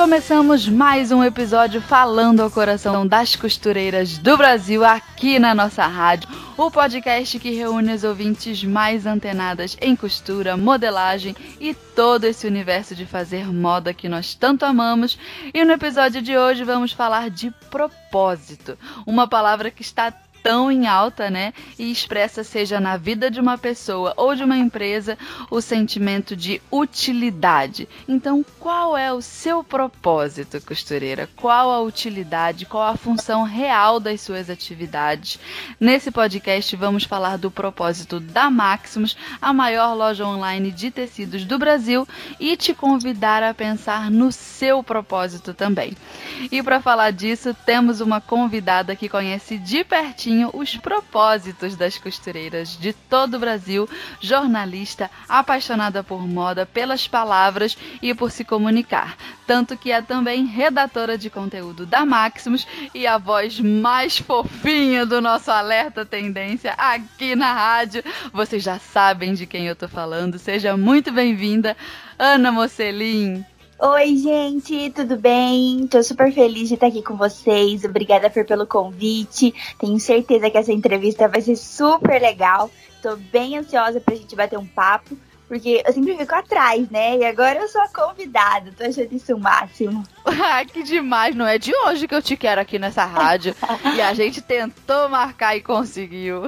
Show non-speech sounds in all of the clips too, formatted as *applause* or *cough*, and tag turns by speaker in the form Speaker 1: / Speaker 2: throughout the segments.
Speaker 1: Começamos mais um episódio falando ao coração das costureiras do Brasil aqui na nossa rádio. O podcast que reúne as ouvintes mais antenadas em costura, modelagem e todo esse universo de fazer moda que nós tanto amamos. E no episódio de hoje vamos falar de propósito, uma palavra que está tão em alta, né? E expressa, seja na vida de uma pessoa ou de uma empresa, o sentimento de utilidade. Então, qual é o seu propósito, costureira? Qual a utilidade? Qual a função real das suas atividades? Nesse podcast, vamos falar do propósito da Maximus, a maior loja online de tecidos do Brasil, e te convidar a pensar no seu propósito também. E para falar disso, temos uma convidada que conhece de pertinho certinho os propósitos das costureiras de todo o Brasil, jornalista, apaixonada por moda, pelas palavras e por se comunicar. Tanto que é também redatora de conteúdo da Maximus e a voz mais fofinha do nosso Alerta Tendência aqui na rádio. Vocês já sabem de quem eu tô falando. Seja muito bem-vinda, Ana Mocelin.
Speaker 2: Oi, gente, tudo bem? Tô super feliz de estar aqui com vocês. Obrigada por, pelo convite. Tenho certeza que essa entrevista vai ser super legal. Tô bem ansiosa pra gente bater um papo, porque eu sempre fico atrás, né? E agora eu sou a convidada. Tô achando isso o máximo. *laughs*
Speaker 1: Ah, que demais! Não é de hoje que eu te quero aqui nessa rádio. *laughs* e a gente tentou marcar e conseguiu.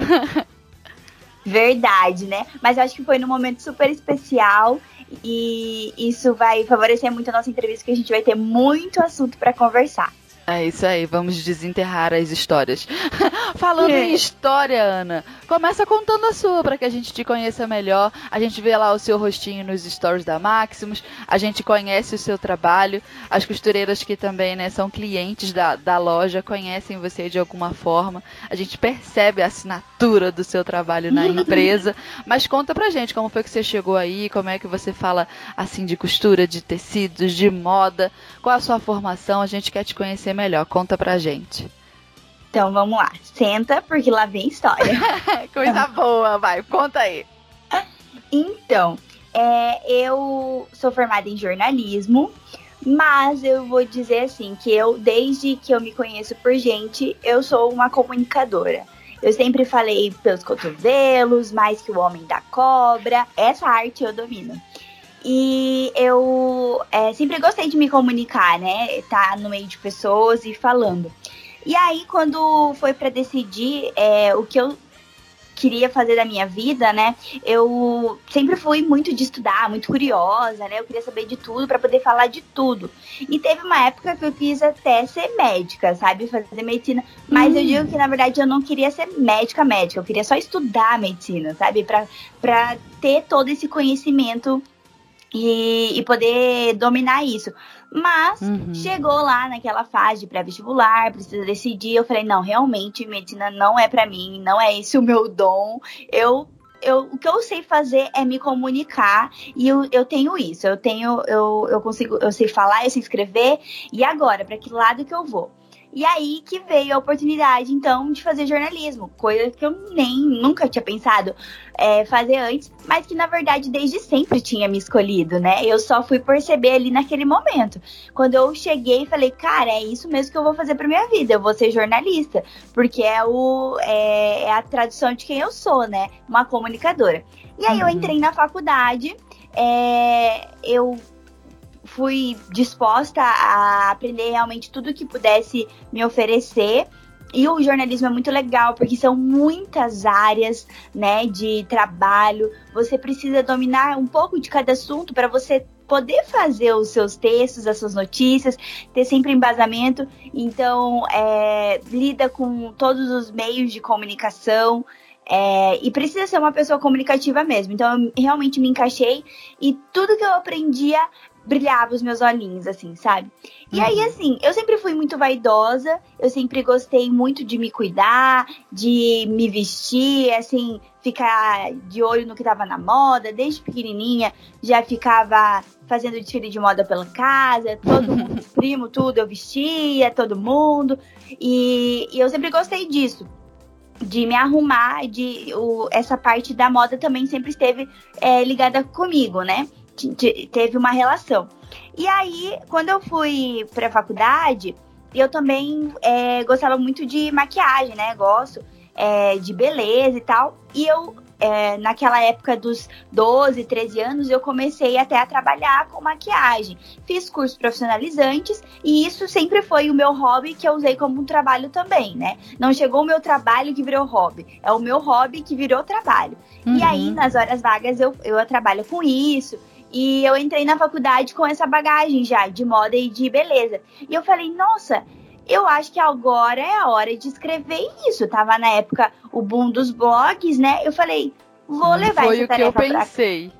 Speaker 1: *laughs*
Speaker 2: Verdade, né? Mas eu acho que foi num momento super especial e isso vai favorecer muito a nossa entrevista, que a gente vai ter muito assunto para conversar.
Speaker 1: É isso aí, vamos desenterrar as histórias. *laughs* Falando é. em história, Ana, começa contando a sua para que a gente te conheça melhor. A gente vê lá o seu rostinho nos stories da Maximus, a gente conhece o seu trabalho. As costureiras que também né, são clientes da, da loja conhecem você de alguma forma. A gente percebe a assinatura do seu trabalho na *laughs* empresa. Mas conta pra gente como foi que você chegou aí, como é que você fala assim de costura, de tecidos, de moda, qual a sua formação, a gente quer te conhecer conhecer melhor. Conta pra gente.
Speaker 2: Então vamos lá. Senta, porque lá vem história. *laughs*
Speaker 1: Coisa boa, vai, conta aí.
Speaker 2: Então, é, eu sou formada em jornalismo, mas eu vou dizer assim que eu, desde que eu me conheço por gente, eu sou uma comunicadora. Eu sempre falei pelos cotovelos, mais que o homem da cobra. Essa arte eu domino. E eu é, sempre gostei de me comunicar, né? Estar tá no meio de pessoas e falando. E aí, quando foi para decidir é, o que eu queria fazer da minha vida, né? Eu sempre fui muito de estudar, muito curiosa, né? Eu queria saber de tudo para poder falar de tudo. E teve uma época que eu quis até ser médica, sabe? Fazer medicina. Mas hum. eu digo que na verdade eu não queria ser médica, médica. Eu queria só estudar medicina, sabe? Pra, pra ter todo esse conhecimento e, e poder dominar isso. Mas uhum. chegou lá naquela fase de pré-vestibular, precisa decidir. Eu falei, não, realmente medicina não é para mim, não é esse o meu dom. Eu eu, o que eu sei fazer é me comunicar e eu, eu tenho isso. Eu tenho, eu, eu consigo, eu sei falar, eu sei escrever. E agora, para que lado que eu vou? E aí que veio a oportunidade, então, de fazer jornalismo, coisa que eu nem nunca tinha pensado é, fazer antes, mas que na verdade desde sempre tinha me escolhido, né? Eu só fui perceber ali naquele momento. Quando eu cheguei e falei, cara, é isso mesmo que eu vou fazer pra minha vida, eu vou ser jornalista, porque é, o, é, é a tradição de quem eu sou, né? Uma comunicadora. E aí uhum. eu entrei na faculdade, é, eu fui disposta a aprender realmente tudo que pudesse me oferecer. E o jornalismo é muito legal, porque são muitas áreas, né, de trabalho. Você precisa dominar um pouco de cada assunto para você poder fazer os seus textos, as suas notícias, ter sempre embasamento. Então, é, lida com todos os meios de comunicação. É, e precisa ser uma pessoa comunicativa mesmo. Então, eu realmente me encaixei e tudo que eu aprendia brilhava os meus olhinhos, assim, sabe? E aí, uhum. assim, eu sempre fui muito vaidosa, eu sempre gostei muito de me cuidar, de me vestir, assim, ficar de olho no que tava na moda, desde pequenininha já ficava fazendo desfile de moda pela casa, todo *laughs* mundo, primo, tudo, eu vestia, todo mundo, e, e eu sempre gostei disso de me arrumar, de o, essa parte da moda também sempre esteve é, ligada comigo, né? Teve uma relação. E aí, quando eu fui pra faculdade, eu também é, gostava muito de maquiagem, né? Gosto é, de beleza e tal. E eu, é, naquela época dos 12, 13 anos, eu comecei até a trabalhar com maquiagem. Fiz cursos profissionalizantes e isso sempre foi o meu hobby que eu usei como um trabalho também, né? Não chegou o meu trabalho que virou hobby, é o meu hobby que virou trabalho. Uhum. E aí, nas horas vagas, eu, eu trabalho com isso. E eu entrei na faculdade com essa bagagem já de moda e de beleza. E eu falei, nossa, eu acho que agora é a hora de escrever isso. Tava na época o boom dos blogs, né? Eu falei, vou levar
Speaker 1: Foi
Speaker 2: essa tarefa
Speaker 1: Foi o que eu pensei.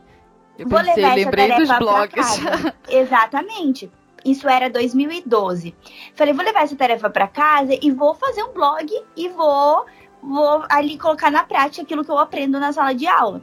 Speaker 2: Eu vou pensei, levar
Speaker 1: lembrei
Speaker 2: essa
Speaker 1: dos blogs. *laughs*
Speaker 2: Exatamente. Isso era 2012. Falei, vou levar essa tarefa para casa e vou fazer um blog e vou vou ali colocar na prática aquilo que eu aprendo na sala de aula.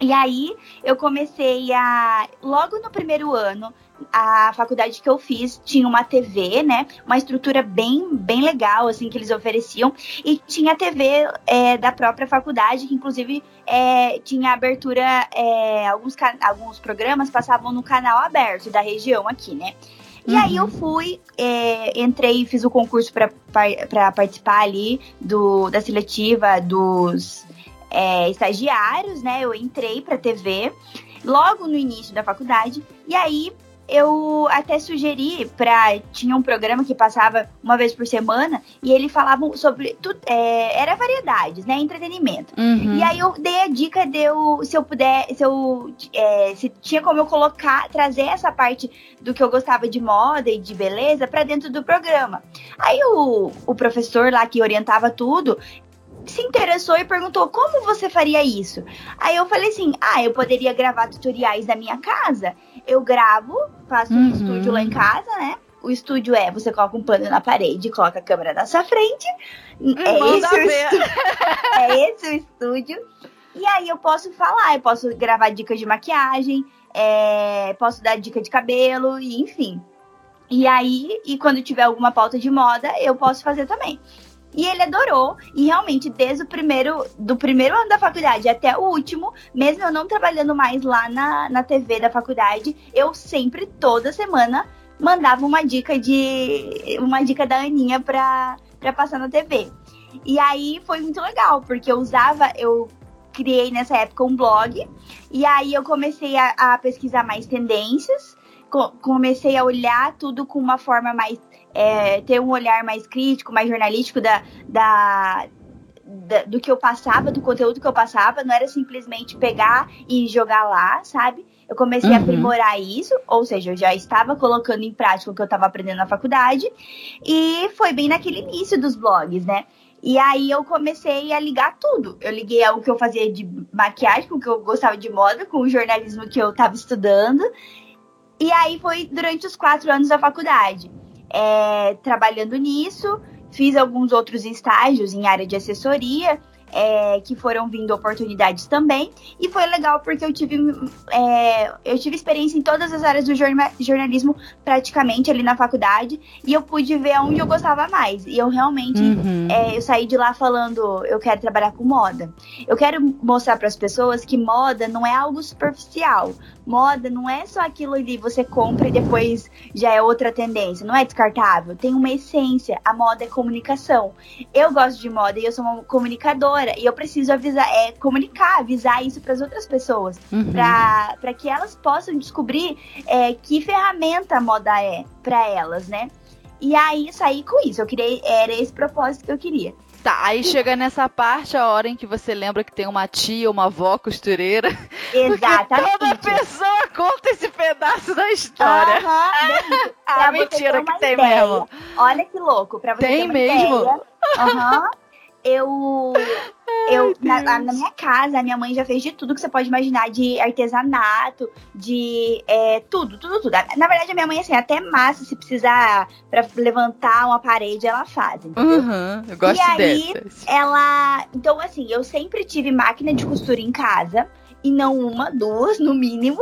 Speaker 2: E aí eu comecei a. Logo no primeiro ano, a faculdade que eu fiz tinha uma TV, né? Uma estrutura bem, bem legal, assim, que eles ofereciam. E tinha TV é, da própria faculdade, que inclusive é, tinha abertura. É, alguns, alguns programas passavam no canal aberto da região aqui, né? E uhum. aí eu fui, é, entrei e fiz o concurso para participar ali do, da seletiva dos é, estagiários, né? Eu entrei para TV logo no início da faculdade e aí eu até sugeri para tinha um programa que passava uma vez por semana e ele falava sobre tudo é, era variedades né entretenimento uhum. e aí eu dei a dica de eu, se eu puder se eu é, se tinha como eu colocar trazer essa parte do que eu gostava de moda e de beleza para dentro do programa aí o, o professor lá que orientava tudo se interessou e perguntou como você faria isso. Aí eu falei assim: ah, eu poderia gravar tutoriais da minha casa. Eu gravo, faço uhum. um estúdio lá em casa, né? O estúdio é, você coloca um pano na parede, coloca a câmera na sua frente. É esse, o *laughs* é esse o estúdio. E aí eu posso falar, eu posso gravar dicas de maquiagem, é, posso dar dica de cabelo, e enfim. E aí, e quando tiver alguma pauta de moda, eu posso fazer também. E ele adorou. E realmente, desde o primeiro, do primeiro ano da faculdade até o último, mesmo eu não trabalhando mais lá na, na TV da faculdade, eu sempre, toda semana, mandava uma dica de. uma dica da Aninha pra, pra passar na TV. E aí foi muito legal, porque eu usava, eu criei nessa época um blog, e aí eu comecei a, a pesquisar mais tendências, comecei a olhar tudo com uma forma mais é, ter um olhar mais crítico, mais jornalístico da, da, da, do que eu passava, do conteúdo que eu passava, não era simplesmente pegar e jogar lá, sabe? Eu comecei uhum. a aprimorar isso, ou seja, eu já estava colocando em prática o que eu estava aprendendo na faculdade, e foi bem naquele início dos blogs, né? E aí eu comecei a ligar tudo. Eu liguei ao que eu fazia de maquiagem, com o que eu gostava de moda, com o jornalismo que eu estava estudando. E aí foi durante os quatro anos da faculdade é, trabalhando nisso. Fiz alguns outros estágios em área de assessoria, é, que foram vindo oportunidades também. E foi legal porque eu tive, é, eu tive experiência em todas as áreas do jornalismo, praticamente ali na faculdade. E eu pude ver onde eu gostava mais. E eu realmente uhum. é, eu saí de lá falando: eu quero trabalhar com moda. Eu quero mostrar para as pessoas que moda não é algo superficial moda não é só aquilo ali você compra e depois já é outra tendência, não é descartável. Tem uma essência. A moda é comunicação. Eu gosto de moda e eu sou uma comunicadora e eu preciso avisar, é comunicar, avisar isso para as outras pessoas, uhum. para que elas possam descobrir é, que ferramenta a moda é para elas, né? E aí saí com isso. Eu queria era esse propósito que eu queria.
Speaker 1: Tá, aí chega nessa parte a hora em que você lembra que tem uma tia, uma avó costureira. *laughs*
Speaker 2: Exatamente.
Speaker 1: toda pessoa conta esse pedaço da história.
Speaker 2: Uhum, ah, *laughs*
Speaker 1: mentira que tem ideia. mesmo.
Speaker 2: Olha que louco, pra você
Speaker 1: tem
Speaker 2: ter
Speaker 1: mesmo?
Speaker 2: Aham. Uhum, *laughs* eu eu na, na, minha casa, a minha mãe já fez de tudo que você pode imaginar, de artesanato, de é, tudo, tudo, tudo. Na verdade, a minha mãe, assim, até massa, se precisar pra levantar uma parede, ela faz.
Speaker 1: Uhum, eu gosto
Speaker 2: e aí,
Speaker 1: dessas.
Speaker 2: ela. Então, assim, eu sempre tive máquina de costura em casa. E não uma, duas, no mínimo.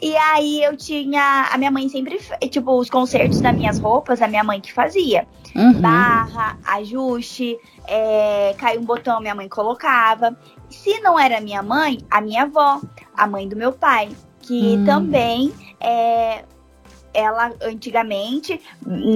Speaker 2: E aí eu tinha. A minha mãe sempre. Tipo, os concertos das minhas roupas, a minha mãe que fazia.
Speaker 1: Uhum.
Speaker 2: Barra, ajuste, é, caiu um botão, minha mãe colocava. Se não era minha mãe, a minha avó, a mãe do meu pai, que
Speaker 1: Hum.
Speaker 2: também é. Ela antigamente,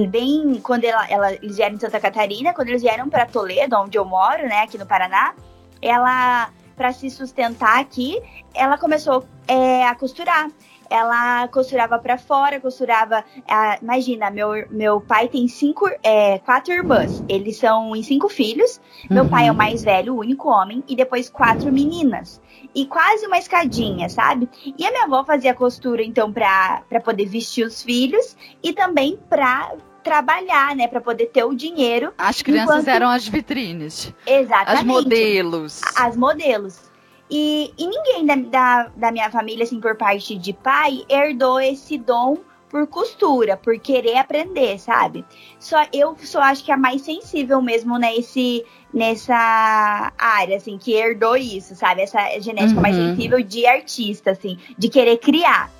Speaker 2: bem quando ela, ela- eles vieram de Santa Catarina, quando eles vieram para Toledo, onde eu moro, né, aqui no Paraná, ela, para se sustentar aqui, ela começou é, a costurar. Ela costurava para fora, costurava. ah, imagina, meu, meu pai tem cinco, é, quatro irmãs. Eles são em cinco filhos. Meu
Speaker 1: Uhum.
Speaker 2: pai é o mais velho, o único homem, e depois quatro meninas. E quase uma escadinha, sabe? E a minha avó fazia costura, então, pra, pra poder vestir os filhos e também pra trabalhar, né? Pra poder ter o dinheiro.
Speaker 1: As crianças
Speaker 2: Enquanto-
Speaker 1: eram as vitrines,
Speaker 2: Exatamente
Speaker 1: as modelos.
Speaker 2: as modelos. E, e ninguém da, da, da minha família, assim, por parte de pai, herdou esse dom por costura, por querer aprender, sabe? Só eu só acho que é a mais sensível mesmo nesse, nessa área, assim, que herdou isso, sabe? Essa genética mais
Speaker 1: Uhum.
Speaker 2: sensível de artista, assim, de querer criar.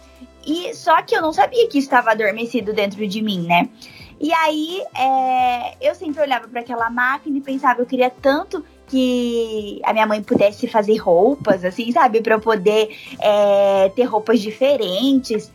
Speaker 2: E só que eu não sabia que isso estava adormecido dentro de mim, né? E aí, é, eu sempre olhava para aquela máquina e pensava, eu queria tanto que a minha mãe pudesse fazer roupas, assim, sabe? Pra eu poder é, ter roupas diferentes.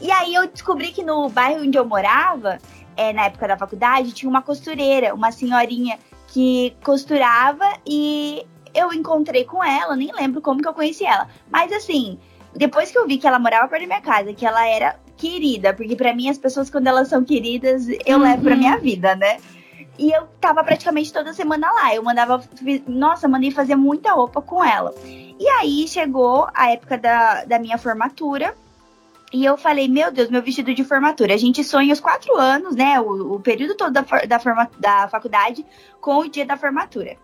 Speaker 2: E aí eu descobri que no bairro onde eu morava, é, na época da faculdade, tinha uma costureira, uma senhorinha que costurava e eu encontrei com ela, nem lembro como que eu conheci ela. Mas assim, depois que eu vi que ela morava perto da minha casa, que ela era querida, porque pra mim as pessoas quando elas são queridas, eu
Speaker 1: Uhum.
Speaker 2: levo pra minha vida, né? E eu tava praticamente toda semana lá. Eu mandava. Nossa, mandei fazer muita roupa com ela. E aí chegou a época da, da minha formatura. E eu falei, meu Deus, meu vestido de formatura. A gente sonha os quatro anos, né? O, o período todo da, da, forma, da faculdade com o dia da formatura.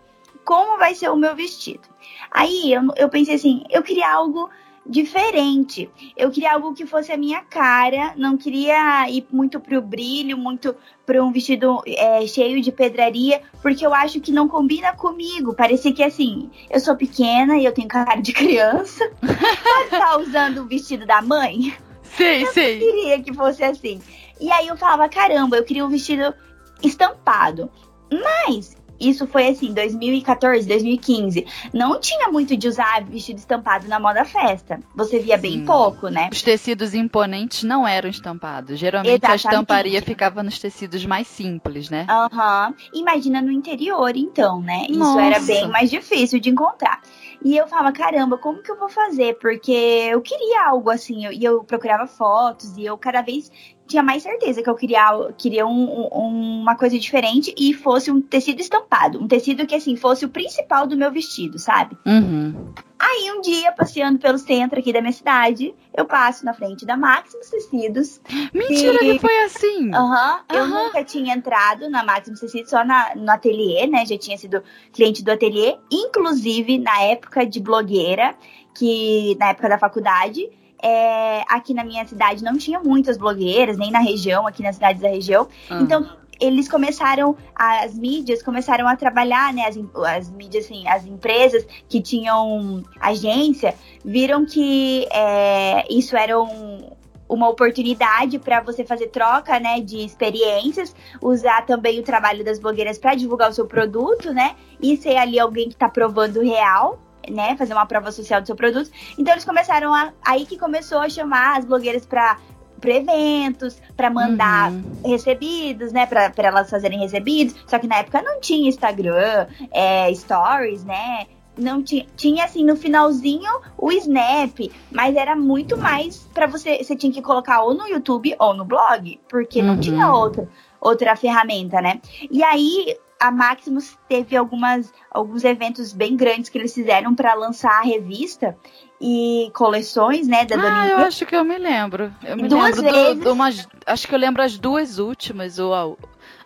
Speaker 2: Como vai ser o meu vestido? Aí eu, eu pensei assim, eu queria algo diferente. Eu queria algo que fosse a minha cara. Não queria ir muito pro brilho, muito para um vestido é, cheio de pedraria, porque eu acho que não combina comigo. Parecia que assim, eu sou pequena e eu tenho cara de criança. *laughs* Pode estar usando o vestido da mãe?
Speaker 1: Sei, sei.
Speaker 2: queria que fosse assim. E aí eu falava, caramba, eu queria um vestido estampado. Mas isso foi assim, 2014, 2015. Não tinha muito de usar vestido estampado na moda festa. Você via bem
Speaker 1: Sim.
Speaker 2: pouco, né?
Speaker 1: Os tecidos imponentes não eram estampados. Geralmente a
Speaker 2: Exatamente.
Speaker 1: estamparia ficava nos tecidos mais simples, né?
Speaker 2: Aham. Imagina no interior, então, né? Isso
Speaker 1: Nossa.
Speaker 2: era bem mais difícil de encontrar. E eu falava, caramba, como que eu vou fazer? Porque eu queria algo assim, eu- e eu procurava fotos, e eu cada vez tinha mais certeza que eu queria, queria um- um- uma coisa diferente e fosse um tecido estampado. Um tecido que, assim, fosse o principal do meu vestido, sabe?
Speaker 1: Uhum.
Speaker 2: Aí um dia, passeando pelo centro aqui da minha cidade, eu passo na frente da Maximus Tecidos,
Speaker 1: Mentira que foi assim.
Speaker 2: Aham, eu
Speaker 1: Aham.
Speaker 2: nunca tinha entrado na Maximus Tecidos, só na, no ateliê, né? Já tinha sido cliente do ateliê, inclusive na época de blogueira, que na época da faculdade. É, aqui na minha cidade não tinha muitas blogueiras, nem na região, aqui nas cidades da região.
Speaker 1: Ah.
Speaker 2: Então, eles começaram, as mídias começaram a trabalhar, né? As, as mídias, assim, as empresas que tinham agência, viram que é, isso era um- uma oportunidade para você fazer troca, né, de experiências, usar também o trabalho das blogueiras para divulgar o seu produto, né, e ser ali alguém que está provando real, né, fazer uma prova social do seu produto. Então eles começaram a, aí que começou a chamar as blogueiras para eventos, para mandar
Speaker 1: Uhum.
Speaker 2: recebidos, né, para elas fazerem recebidos. Só que na época não tinha Instagram, é, stories, né? Não tinha, tinha assim no finalzinho o Snap, mas era muito mais para você, você tinha que colocar ou no YouTube ou no blog, porque não
Speaker 1: Uhum.
Speaker 2: tinha outra outra ferramenta, né? E aí a Maximus teve algumas alguns eventos bem grandes que eles fizeram para lançar a revista e coleções, né, da Dona
Speaker 1: Ah, eu acho que eu me lembro. Eu me
Speaker 2: Duas
Speaker 1: lembro do-
Speaker 2: vezes.
Speaker 1: de umas. Acho que eu lembro as duas últimas, ou a-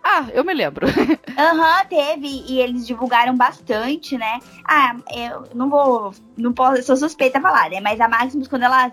Speaker 1: Ah, eu me lembro. *laughs*
Speaker 2: Aham, uhum, teve. E eles divulgaram bastante, né? Ah, eu não vou. Não posso, sou suspeita a falar, né? Mas a Maximus, quando ela,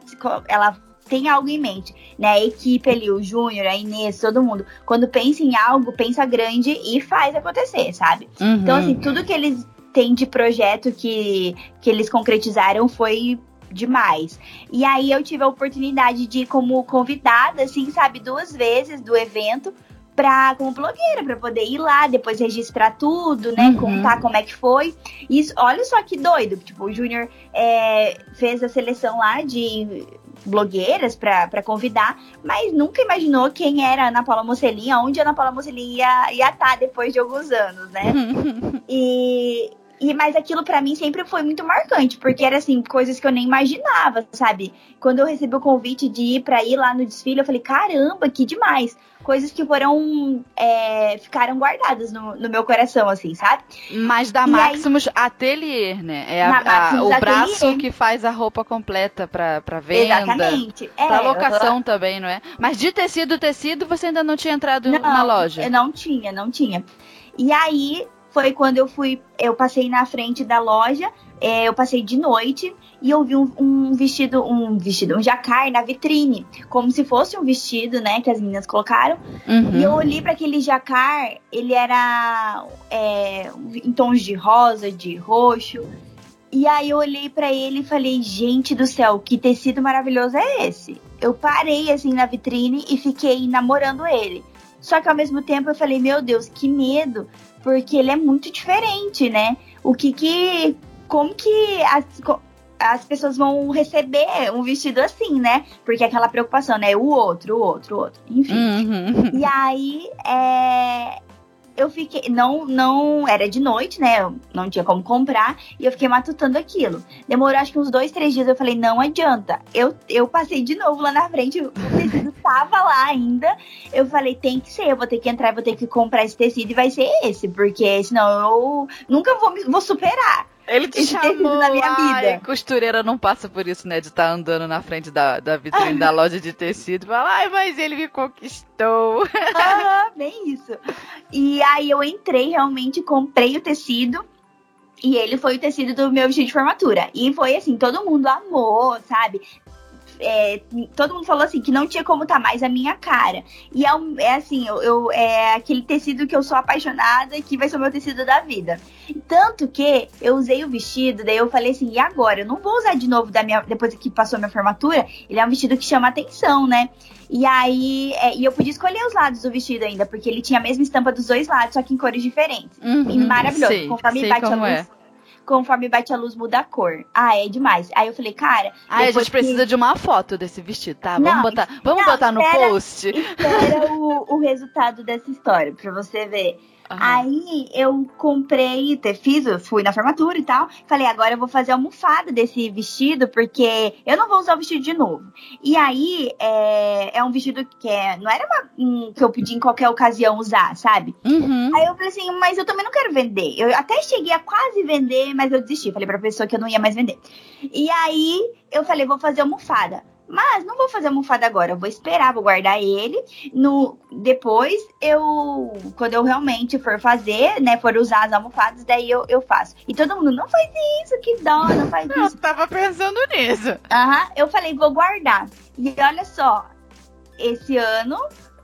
Speaker 2: ela tem algo em mente, né? A equipe ali, o Júnior, a Inês, todo mundo, quando pensa em algo, pensa grande e faz acontecer, sabe? Uhum. Então, assim, tudo que eles têm de projeto que, que eles concretizaram foi demais. E aí eu tive a oportunidade de ir como convidada, assim, sabe, duas vezes do evento pra, como blogueira, para poder ir lá, depois registrar tudo, né? Uhum. Contar como é que foi. Isso, olha só que doido. Tipo, o Júnior é, fez a seleção lá de blogueiras para convidar, mas nunca imaginou quem era a Ana Paula Mocelin, onde a Ana Paula Mocelin ia, estar tá depois de alguns anos, né? e, e, mas aquilo para mim sempre foi muito marcante, porque era assim, coisas que eu nem imaginava, sabe? Quando eu recebi o convite de ir para ir lá no desfile, eu falei, caramba, que demais coisas que foram. É, ficaram guardadas no, no, meu coração, assim, sabe?
Speaker 1: Mas da e Maximus aí, Atelier, né? É a, a, o Atelier. braço que faz a roupa completa pra, pra venda.
Speaker 2: Exatamente.
Speaker 1: É, pra locação também, não é? Mas de tecido, tecido, você ainda não tinha entrado
Speaker 2: não,
Speaker 1: na loja?
Speaker 2: Eu não tinha, não tinha. E aí foi quando eu fui, eu passei na frente da loja, é, eu passei de noite e eu vi um, um, vestido, um vestido, um jacar na vitrine, como se fosse um vestido, né, que as meninas colocaram. Uhum. E eu olhei para aquele jacar, ele era é, em tons de rosa, de roxo. E aí eu olhei para ele e falei, gente do céu, que tecido maravilhoso é esse? Eu parei assim na vitrine e fiquei namorando ele. Só que ao mesmo tempo eu falei, meu Deus, que medo, porque ele é muito diferente, né? O que que como que as, as pessoas vão receber um vestido assim, né? Porque aquela preocupação, né? O outro, o outro, o outro, enfim. Uhum. E aí, é, eu fiquei. Não, não. Era de noite, né? Eu não tinha como comprar. E eu fiquei matutando aquilo. Demorou acho que uns dois, três dias. Eu falei, não adianta. Eu, eu passei de novo lá na frente. O tecido *laughs* tava lá ainda. Eu falei, tem que ser. Eu vou ter que entrar, vou ter que comprar esse tecido e vai ser esse. Porque senão eu nunca vou, vou superar.
Speaker 1: Ele te chamou na minha vida. Ai, costureira não passa por isso, né? De estar tá andando na frente da, da vitrine da loja de tecido e falar, ai, mas ele me conquistou. *laughs*
Speaker 2: Ah, bem isso. E aí eu entrei, realmente, comprei o tecido. E ele foi o tecido do meu vestido de formatura. E foi assim, todo mundo amou, sabe? É, todo mundo falou assim que não tinha como estar tá mais a minha cara. E é, é assim, eu, eu, é aquele tecido que eu sou apaixonada que vai ser o meu tecido da vida. Tanto que eu usei o vestido, daí eu falei assim, e agora? Eu não vou usar de novo da minha, depois que passou minha formatura. Ele é um vestido que chama atenção, né? E aí, é, e eu podia escolher os lados do vestido ainda, porque ele tinha a mesma estampa dos dois lados, só que em cores diferentes.
Speaker 1: Uhum,
Speaker 2: e maravilhoso.
Speaker 1: Sei, Conforme bate a luz. É
Speaker 2: conforme bate a luz, muda a cor. Ah, é demais. Aí eu falei, cara.
Speaker 1: Ah, a gente precisa de uma foto desse vestido, tá? Vamos não, botar, vamos não, botar no
Speaker 2: espera,
Speaker 1: post.
Speaker 2: Espera o, o resultado dessa história, pra você ver. Uhum. Aí eu comprei, fiz, fui na formatura e tal. Falei, agora eu vou fazer a almofada desse vestido, porque eu não vou usar o vestido de novo. E aí é, é um vestido que é, não era uma, um, que eu pedi em qualquer ocasião usar, sabe?
Speaker 1: Uhum.
Speaker 2: Aí eu falei assim, mas eu também não quero vender. Eu até cheguei a quase vender, mas eu desisti. Falei pra pessoa que eu não ia mais vender. E aí eu falei, vou fazer almofada. Mas não vou fazer almofada agora, eu vou esperar, vou guardar ele. No depois eu, quando eu realmente for fazer, né, for usar as almofadas, daí eu, eu faço. E todo mundo não faz isso, que dó, não faz
Speaker 1: eu
Speaker 2: isso.
Speaker 1: Eu tava pensando nisso.
Speaker 2: Aham, eu falei vou guardar. E olha só, esse ano,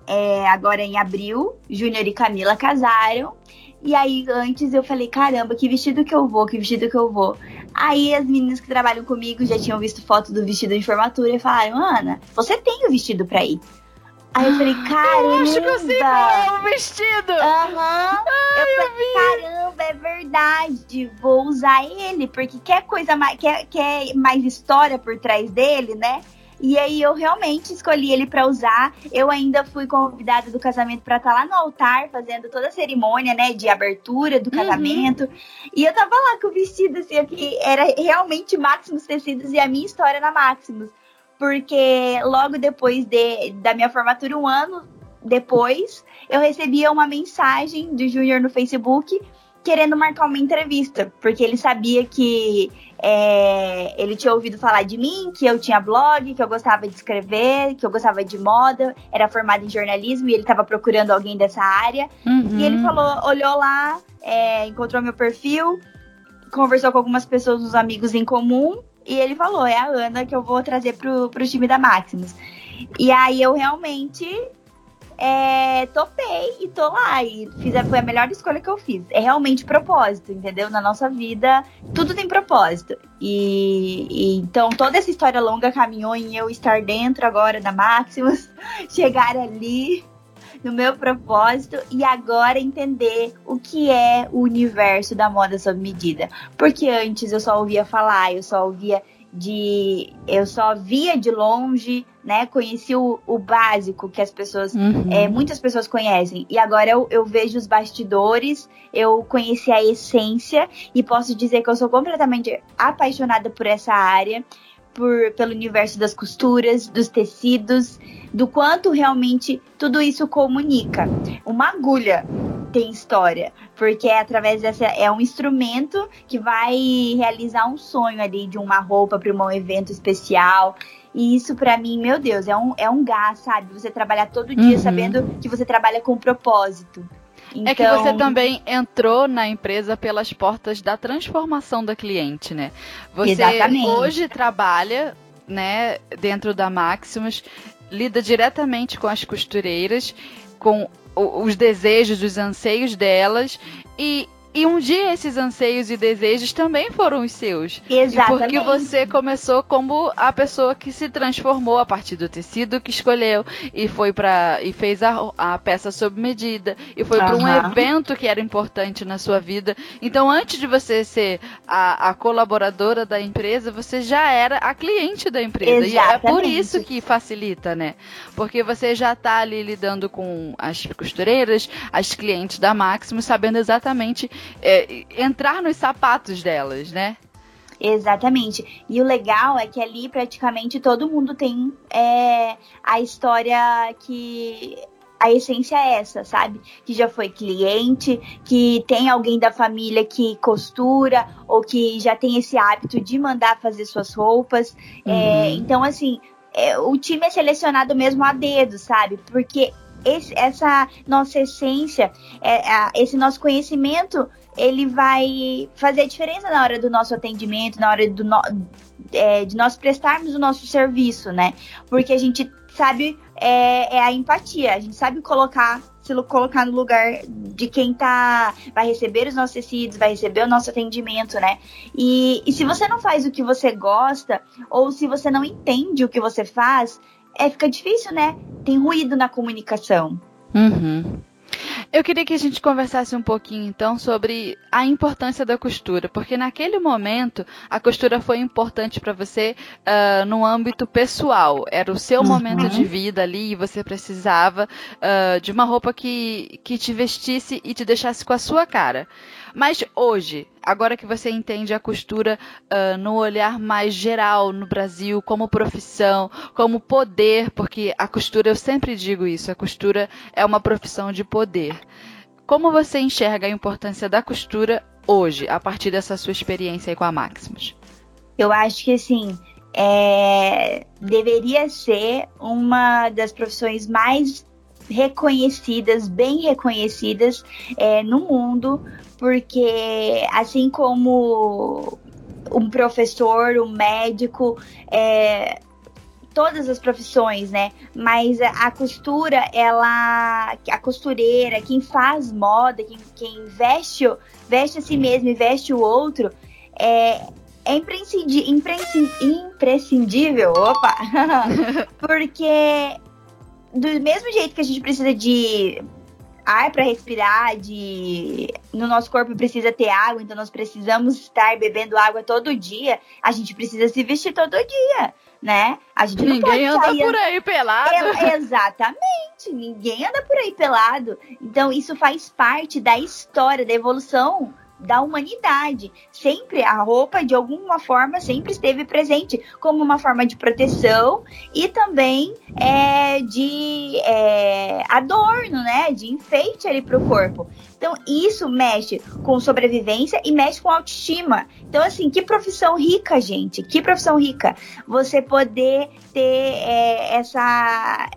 Speaker 2: é, agora em abril, Júnior e Camila casaram. E aí, antes eu falei, caramba, que vestido que eu vou, que vestido que eu vou. Aí as meninas que trabalham comigo já tinham visto foto do vestido de formatura e falaram, Ana, você tem o vestido pra ir. Aí eu falei, caramba! *gasps* Eu
Speaker 1: acho que eu sei qual é o vestido!
Speaker 2: Aham! Uhum. Eu falei, caramba, é verdade, vou usar ele, porque quer coisa mais, quer, quer mais história por trás dele, né? E aí eu realmente escolhi ele para usar. Eu ainda fui convidada do casamento para estar tá lá no altar fazendo toda a cerimônia, né, de abertura do uhum. casamento. Uhum. E eu tava lá com o vestido assim, aqui era realmente Maximus Tecidos e a minha história na Maximus. Porque logo depois de, da minha formatura, um ano depois, eu recebia uma mensagem do Júnior no Facebook querendo marcar uma entrevista, porque ele sabia que é, ele tinha ouvido falar de mim, que eu tinha blog, que eu gostava de escrever, que eu gostava de moda, era formado em jornalismo e ele estava procurando alguém dessa área. Uhum. E ele falou, olhou lá, é, encontrou meu perfil, conversou com algumas pessoas, os amigos em comum, e ele falou: é a Ana que eu vou trazer pro, pro time da Maximus. E aí eu realmente é, topei e tô lá. E fiz, foi a melhor escolha que eu fiz. É realmente propósito, entendeu? Na nossa vida, tudo tem propósito. E, e, então toda essa história longa caminhou em eu estar dentro agora da Maximus, *laughs* chegar ali no meu propósito e agora entender o que é o universo da moda sob medida. Porque antes eu só ouvia falar, eu só ouvia de eu só via de longe, né? Conheci o, o básico que as pessoas, uhum. é, muitas pessoas conhecem. E agora eu, eu vejo os bastidores, eu conheci a essência e posso dizer que eu sou completamente apaixonada por essa área, por, pelo universo das costuras, dos tecidos, do quanto realmente tudo isso comunica. Uma agulha tem história, porque é através dessa é um instrumento que vai realizar um sonho ali de uma roupa para um evento especial. E isso para mim, meu Deus, é um, é um gás, sabe? Você trabalhar todo dia uhum. sabendo que você trabalha com propósito.
Speaker 1: Então... É que você então também entrou na empresa pelas portas da transformação da cliente, né? Você Exatamente. hoje trabalha, né, dentro da Maximus, lida diretamente com as costureiras, com os desejos, os anseios delas e e um dia esses anseios e desejos também foram os seus.
Speaker 2: Exatamente.
Speaker 1: porque você começou como a pessoa que se transformou a partir do tecido que escolheu e foi para e fez a, a peça sob medida e foi uhum. para um evento que era importante na sua vida. Então, antes de você ser a, a colaboradora da empresa, você já era a cliente da empresa. Exatamente. E é por isso que facilita, né? Porque você já está ali lidando com as costureiras, as clientes da Máximo, sabendo exatamente é, entrar nos sapatos delas, né?
Speaker 2: Exatamente. E o legal é que ali praticamente todo mundo tem é, a história que. A essência é essa, sabe? Que já foi cliente, que tem alguém da família que costura, ou que já tem esse hábito de mandar fazer suas roupas. É, uhum. É, então, assim, é, o time é selecionado mesmo a dedo, sabe? Porque esse, essa nossa essência, é, esse nosso conhecimento, ele vai fazer a diferença na hora do nosso atendimento, na hora do no, é, de nós prestarmos o nosso serviço, né? Porque a gente sabe é, é, a empatia, a gente sabe colocar se colocar no lugar de quem tá vai receber os nossos tecidos, vai receber o nosso atendimento, né? E, e se você não faz o que você gosta ou se você não entende o que você faz, é, fica difícil, né? Tem ruído na comunicação.
Speaker 1: Uhum. Eu queria que a gente conversasse um pouquinho então sobre a importância da costura, porque naquele momento a costura foi importante para você uh, no âmbito pessoal. Era o seu uhum. momento de vida ali e você precisava uh, de uma roupa que, que te vestisse e te deixasse com a sua cara. Mas hoje, agora que você entende a costura uh, no olhar mais geral no Brasil, como profissão, como poder, porque a costura, eu sempre digo isso, a costura é uma profissão de poder. Como você enxerga a importância da costura hoje, a partir dessa sua experiência aí com a Maximus?
Speaker 2: Eu acho que assim, é, deveria ser uma das profissões mais reconhecidas, bem reconhecidas é, no mundo, porque assim como um professor, um médico, é, todas as profissões, né? Mas a costura, ela, a costureira, quem faz moda, quem, quem veste, veste a si mesmo e veste o outro, é, é imprescindível, imprescindível, opa, *laughs* porque do mesmo jeito que a gente precisa de ar para respirar, de no nosso corpo precisa ter água, então nós precisamos estar bebendo água todo dia. A gente precisa se vestir todo dia, né? A gente
Speaker 1: ninguém
Speaker 2: não pode
Speaker 1: anda sair... por aí pelado.
Speaker 2: É, exatamente, ninguém anda por aí pelado. Então isso faz parte da história, da evolução da humanidade. Sempre a roupa, de alguma forma, sempre esteve presente como uma forma de proteção e também é, de é, adorno, né? De enfeite ali para o corpo. Então, isso mexe com sobrevivência e mexe com autoestima. Então, assim, que profissão rica, gente. Que profissão rica. Você poder ter é, essa.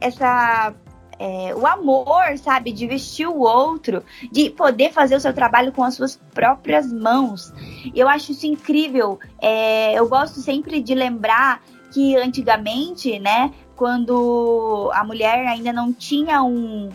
Speaker 2: Essa é, o amor, sabe? De vestir o outro, de poder fazer o seu trabalho com as suas próprias mãos. Eu acho isso incrível. É, eu gosto sempre de lembrar que antigamente, né, quando a mulher ainda não tinha um,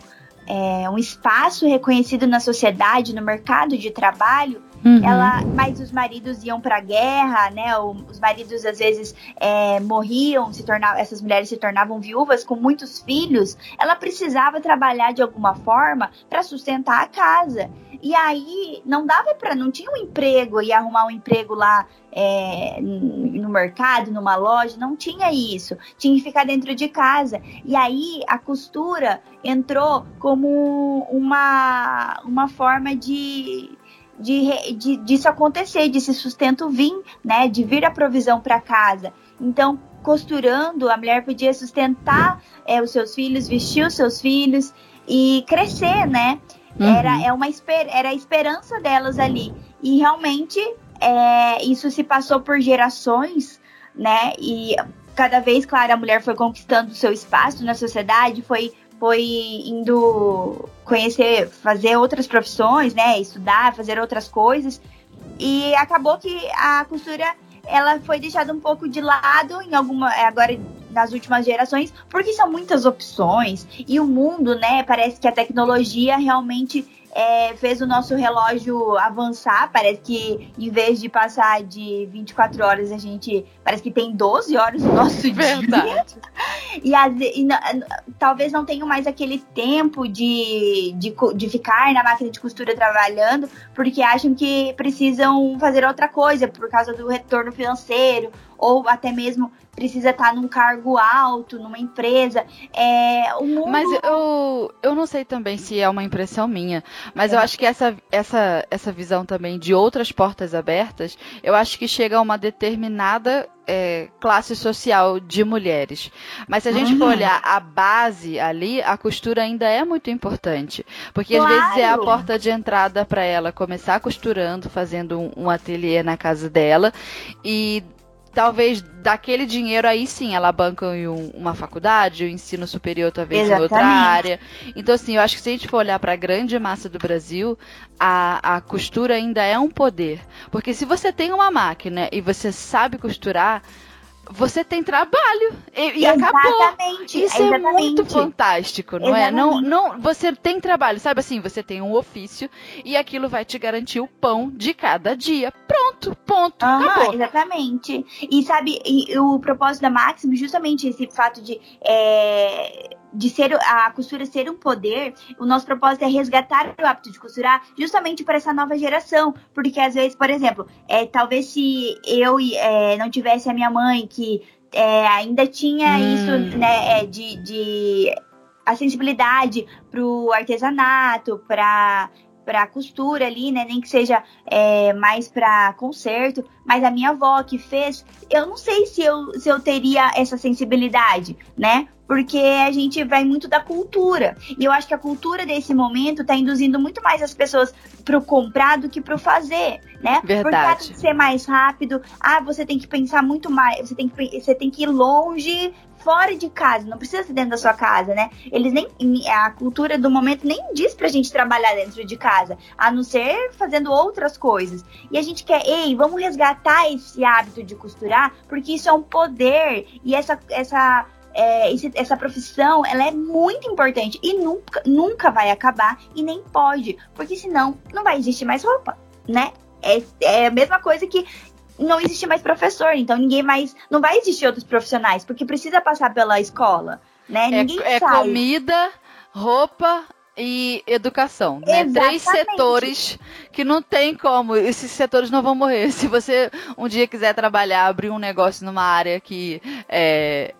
Speaker 2: é, um espaço reconhecido na sociedade, no mercado de trabalho, Uhum. Ela, mas os maridos iam para a guerra, né? Os maridos às vezes é, morriam, se tornavam, essas mulheres se tornavam viúvas com muitos filhos. Ela precisava trabalhar de alguma forma para sustentar a casa. E aí não dava para, não tinha um emprego e arrumar um emprego lá é, no mercado, numa loja, não tinha isso. Tinha que ficar dentro de casa. E aí a costura entrou como uma, uma forma de de, de, disso acontecer, de esse sustento vir, né? De vir a provisão para casa. Então, costurando, a mulher podia sustentar é, os seus filhos, vestir os seus filhos e crescer, né? Uhum. Era, é uma, era a esperança delas ali. E realmente é, isso se passou por gerações, né? E cada vez, claro, a mulher foi conquistando seu espaço na sociedade, foi foi indo conhecer, fazer outras profissões, né? Estudar, fazer outras coisas. E acabou que a costura ela foi deixada um pouco de lado em alguma agora nas últimas gerações, porque são muitas opções e o mundo, né, parece que a tecnologia realmente é, fez o nosso relógio avançar. Parece que em vez de passar de 24 horas, a gente parece que tem 12 horas no nosso *laughs* dia. E, as, e talvez não tenha mais aquele tempo de, de, de ficar na máquina de costura trabalhando, porque acham que precisam fazer outra coisa por causa do retorno financeiro ou até mesmo precisa estar num cargo alto, numa empresa. É, o mundo...
Speaker 1: Mas eu, eu não sei também se é uma impressão minha, mas é. eu acho que essa, essa, essa visão também de outras portas abertas, eu acho que chega a uma determinada é, classe social de mulheres. Mas se a gente for uhum. olhar a base ali, a costura ainda é muito importante. Porque claro. às vezes é a porta de entrada para ela começar costurando, fazendo um, um ateliê na casa dela. E talvez daquele dinheiro aí sim ela banca em um, uma faculdade, o um ensino superior talvez Exatamente. em outra área. Então, assim, eu acho que se a gente for olhar para a grande massa do Brasil, a, a costura ainda é um poder. Porque se você tem uma máquina e você sabe costurar, você tem trabalho e, e acabou. Isso exatamente. é muito fantástico, não exatamente. é? Não, não, você tem trabalho, sabe assim, você tem um ofício e aquilo vai te garantir o pão de cada dia. Pronto, ponto, uhum, acabou.
Speaker 2: Exatamente. E sabe, e, o propósito da Máximo, justamente esse fato de é, de ser a costura ser um poder, o nosso propósito é resgatar o hábito de costurar justamente para essa nova geração. Porque às vezes, por exemplo, é, talvez se eu é, não tivesse a minha mãe que é, ainda tinha hum. isso né, é, de, de a sensibilidade para o artesanato, para para costura ali, né? Nem que seja é, mais para conserto. Mas a minha avó que fez, eu não sei se eu, se eu teria essa sensibilidade, né? Porque a gente vai muito da cultura. E eu acho que a cultura desse momento está induzindo muito mais as pessoas pro comprar do que pro fazer, né?
Speaker 1: Verdade.
Speaker 2: Porque ser mais rápido. Ah, você tem que pensar muito mais. Você tem que, você tem que ir longe fora de casa, não precisa ser dentro da sua casa, né? Eles nem. A cultura do momento nem diz pra gente trabalhar dentro de casa, a não ser fazendo outras coisas. E a gente quer, ei, vamos resgatar esse hábito de costurar, porque isso é um poder. E essa. essa é, esse, essa profissão ela é muito importante e nunca, nunca vai acabar e nem pode, porque senão não vai existir mais roupa, né? É, é a mesma coisa que não existe mais professor, então ninguém mais. Não vai existir outros profissionais, porque precisa passar pela escola, né?
Speaker 1: É, ninguém é sai. comida, roupa e educação, né? Três setores que não tem como, esses setores não vão morrer. *laughs* Se você um dia quiser trabalhar, abrir um negócio numa área que é,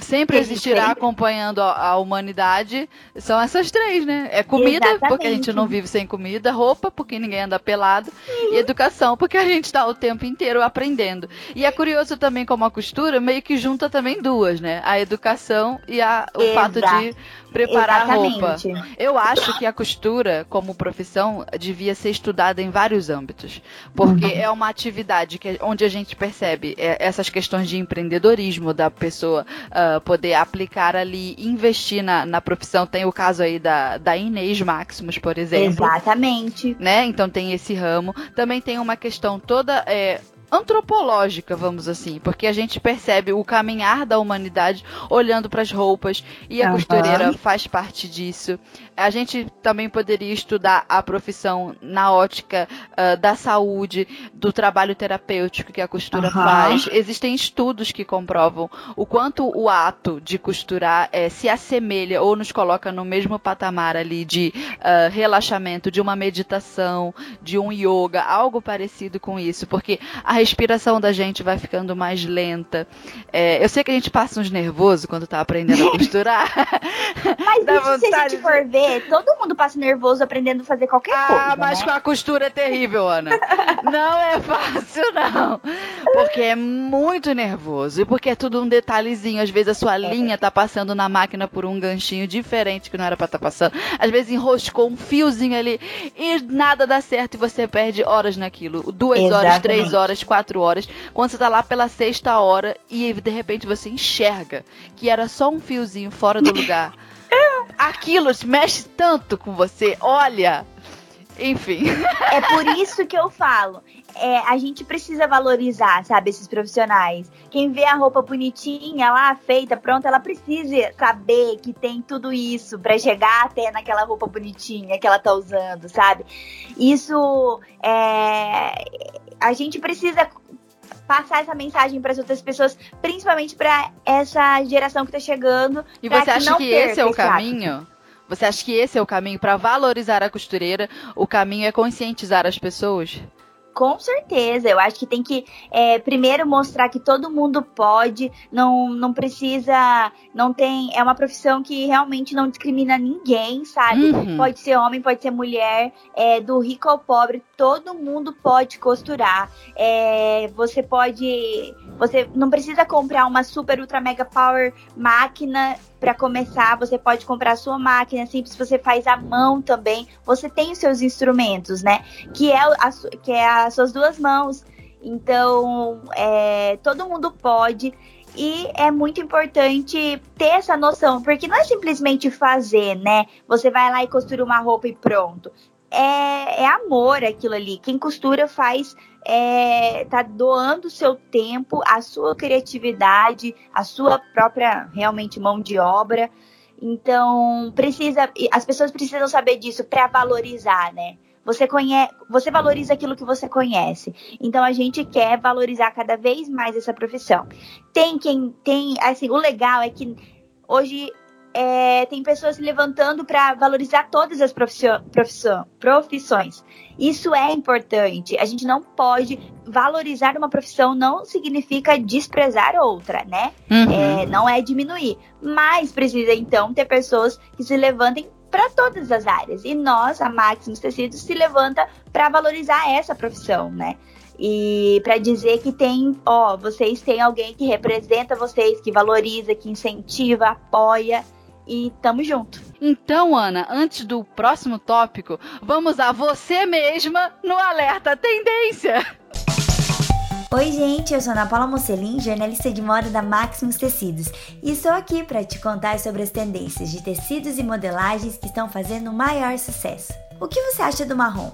Speaker 1: sempre existirá acompanhando a, a, humanidade são essas três, né? É comida, Exatamente. porque a gente não vive sem comida, roupa, porque ninguém anda pelado, uhum. e educação, porque a gente está o tempo inteiro aprendendo. E é curioso também como a costura meio que junta também duas, né? A educação e a, o Exato. fato de preparar Exatamente. roupa. Eu acho que a costura, como profissão, devia ser estudada em vários âmbitos. Porque uhum. é uma atividade que, onde a gente percebe é, essas questões de empreendedorismo da pessoa uh, poder aplicar ali, investir na, na profissão. Tem o caso aí da, da Inês Maximus, por exemplo.
Speaker 2: Exatamente.
Speaker 1: Né? Então tem esse ramo. Também tem uma questão toda. É, antropológica, vamos assim, porque a gente percebe o caminhar da humanidade olhando para as roupas e a uhum. costureira faz parte disso. A gente também poderia estudar a profissão na ótica uh, da saúde, do trabalho terapêutico que a costura uhum. faz. Existem estudos que comprovam o quanto o ato de costurar é, se assemelha ou nos coloca no mesmo patamar ali de uh, relaxamento, de uma meditação, de um yoga, algo parecido com isso, porque a respiração da gente vai ficando mais lenta. É, eu sei que a gente passa uns nervosos quando tá aprendendo a costurar. *laughs*
Speaker 2: Mas isso, se a gente for ver, todo mundo passa nervoso aprendendo a fazer qualquer
Speaker 1: ah,
Speaker 2: coisa.
Speaker 1: Ah, mas
Speaker 2: né?
Speaker 1: com a costura é terrível, Ana. não é fácil, não. Porque é muito nervoso. E porque é tudo um detalhezinho. Às vezes a sua é. linha tá passando na máquina por um ganchinho diferente que não era pra estar tá passando. Às vezes enroscou um fiozinho ali e nada dá certo e você perde horas naquilo. Duas Exatamente. horas, três horas, quatro horas. Quando você tá lá pela sexta hora e de repente você enxerga que era só um fiozinho fora do lugar. *laughs* Aquilo mexe tanto com você, olha. Enfim. *laughs*
Speaker 2: É por isso que eu falo. É, a gente precisa valorizar, sabe, esses profissionais. Quem vê a roupa bonitinha lá, feita, pronta, ela precisa saber que tem tudo isso para chegar até naquela roupa bonitinha que ela tá usando, sabe? Isso é. A gente precisa passar essa mensagem para as outras pessoas, principalmente para essa geração que está chegando.
Speaker 1: E você acha que esse é o caminho? Você acha que esse é o caminho para valorizar a costureira? O caminho é conscientizar as pessoas?
Speaker 2: Com certeza, eu acho que tem que é, primeiro mostrar que todo mundo pode, não, não precisa, não tem, é uma profissão que realmente não discrimina ninguém, sabe? Uhum. Pode ser homem, pode ser mulher, é, do rico ao pobre, todo mundo pode costurar. É, você pode, você não precisa comprar uma super ultra mega power máquina para começar, você pode comprar a sua máquina simples, você faz à mão também. Você tem os seus instrumentos, né? Que é, a, que é as suas duas mãos. Então, é, todo mundo pode. E é muito importante ter essa noção, porque não é simplesmente fazer, né? Você vai lá e costura uma roupa e pronto. É, é amor aquilo ali. Quem costura faz é, tá doando seu tempo, a sua criatividade, a sua própria realmente mão de obra. Então, precisa, as pessoas precisam saber disso para valorizar, né? Você conhece, você valoriza aquilo que você conhece. Então a gente quer valorizar cada vez mais essa profissão. Tem quem tem, assim, o legal é que hoje é, tem pessoas se levantando para valorizar todas as profissões. Isso é importante. A gente não pode valorizar uma profissão, não significa desprezar outra, né? Uhum. É, não é diminuir. Mas precisa então ter pessoas que se levantem para todas as áreas. E nós, a Maximus Tecidos, se levanta para valorizar essa profissão, né? E para dizer que tem, ó, vocês têm alguém que representa vocês, que valoriza, que incentiva, apoia e tamo junto.
Speaker 1: Então, Ana, antes do próximo tópico, vamos a você mesma no Alerta Tendência.
Speaker 3: Oi, gente, eu sou Ana Paula Mocelin, jornalista de moda da Maximus Tecidos, e estou aqui para te contar sobre as tendências de tecidos e modelagens que estão fazendo maior sucesso. O que você acha do marrom?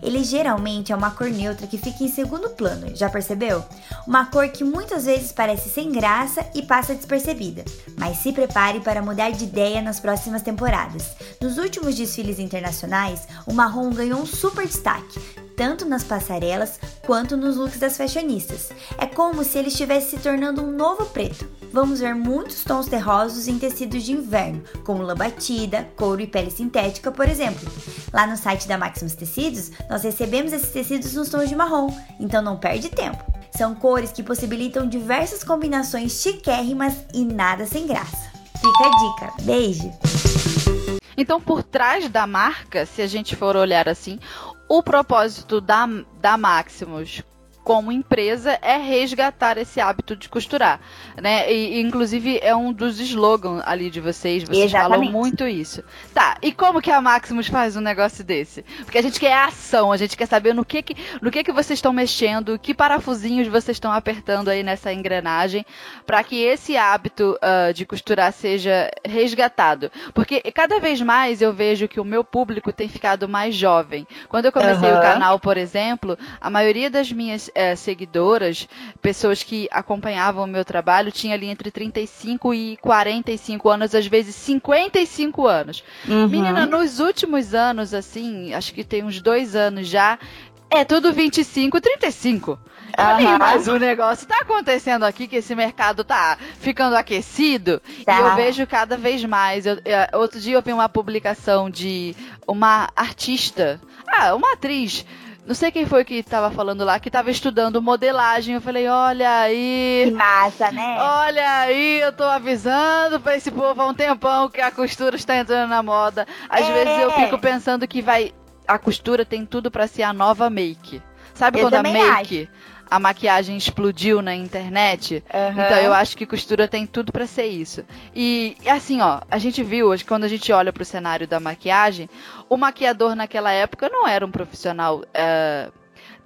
Speaker 3: Ele geralmente é uma cor neutra que fica em segundo plano, já percebeu? Uma cor que muitas vezes parece sem graça e passa despercebida. Mas se prepare para mudar de ideia nas próximas temporadas. Nos últimos desfiles internacionais, o marrom ganhou um super destaque, tanto nas passarelas quanto nos looks das fashionistas. É como se ele estivesse se tornando um novo preto. Vamos ver muitos tons terrosos em tecidos de inverno, como lã batida, couro e pele sintética, por exemplo. Lá no site da Maximus Tecidos, nós recebemos esses tecidos nos tons de marrom, então não perde tempo. São cores que possibilitam diversas combinações chiquérrimas e nada sem graça. Fica a dica. Beijo!
Speaker 1: Então, por trás da marca, se a gente for olhar assim, o propósito da, da Maximus como empresa é resgatar esse hábito de costurar, né? E, inclusive é um dos slogans ali de vocês, vocês Exatamente. falam muito isso. Tá, e como que a Maximus faz um negócio desse? Porque a gente quer ação, a gente quer saber no que que, no que, que vocês estão mexendo, que parafusinhos vocês estão apertando aí nessa engrenagem para que esse hábito uh, de costurar seja resgatado. Porque cada vez mais eu vejo que o meu público tem ficado mais jovem. Quando eu comecei uhum. o canal, por exemplo, a maioria das minhas é, seguidoras, pessoas que acompanhavam o meu trabalho, tinha ali entre 35 e 45 anos, às vezes 55 anos. Uhum. Menina, nos últimos anos, assim, acho que tem uns dois anos já, é tudo 25, 35. Uhum. Mas o negócio tá acontecendo aqui que esse mercado tá ficando aquecido tá. e eu vejo cada vez mais. Eu, eu, outro dia eu vi uma publicação de uma artista, ah, uma atriz não sei quem foi que tava falando lá, que tava estudando modelagem. Eu falei, olha aí.
Speaker 2: Que massa, né?
Speaker 1: Olha aí, eu tô avisando pra esse povo há um tempão que a costura está entrando na moda. Às é. vezes eu fico pensando que vai. A costura tem tudo para ser a nova make. Sabe eu quando a make. Acho a maquiagem explodiu na internet. Uhum. Então eu acho que costura tem tudo para ser isso. E assim, ó, a gente viu hoje, quando a gente olha pro cenário da maquiagem, o maquiador naquela época não era um profissional. Uh,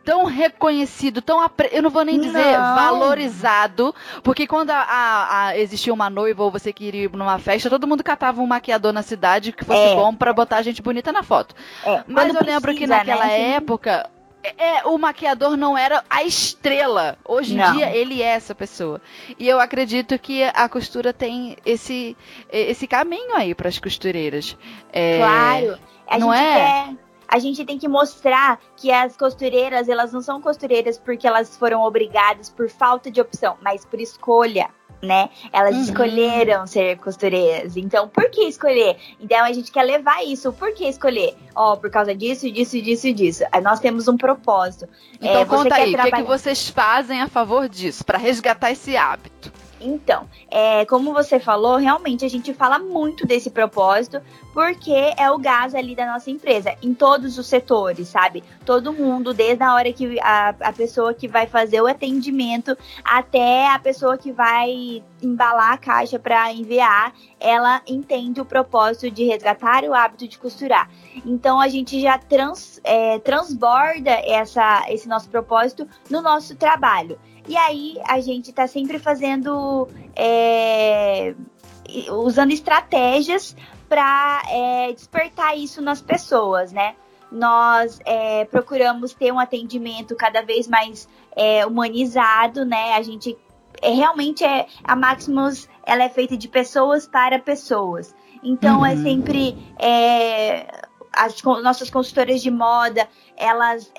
Speaker 1: tão reconhecido, tão eu não vou nem dizer não. valorizado, porque quando a, a, a, existia uma noiva ou você queria ir numa festa, todo mundo catava um maquiador na cidade que fosse é. bom para botar a gente bonita na foto. É. Mas eu lembro que naquela né? época é, o maquiador não era a estrela. Hoje em não. dia ele é essa pessoa. E eu acredito que a costura tem esse, esse caminho aí para as costureiras.
Speaker 2: É, claro. A não é? Quer, a gente tem que mostrar que as costureiras, elas não são costureiras porque elas foram obrigadas por falta de opção, mas por escolha né? Elas uhum. escolheram ser costureiras. Então, por que escolher? Então, a gente quer levar isso. Por que escolher? Ó, oh, por causa disso, disso, disso, disso. Nós temos um propósito.
Speaker 1: Então, é, conta aí, o que, é que vocês fazem a favor disso, para resgatar esse hábito?
Speaker 2: Então, é, como você falou, realmente a gente fala muito desse propósito, porque é o gás ali da nossa empresa, em todos os setores, sabe? Todo mundo, desde a hora que a, a pessoa que vai fazer o atendimento até a pessoa que vai embalar a caixa para enviar, ela entende o propósito de resgatar o hábito de costurar. Então a gente já trans, é, transborda essa, esse nosso propósito no nosso trabalho. E aí a gente está sempre fazendo. É, usando estratégias para é, despertar isso nas pessoas, né? Nós é, procuramos ter um atendimento cada vez mais é, humanizado, né? A gente é, realmente é a Maximus, ela é feita de pessoas para pessoas. Então é uhum. é sempre as nossas consultoras de moda, elas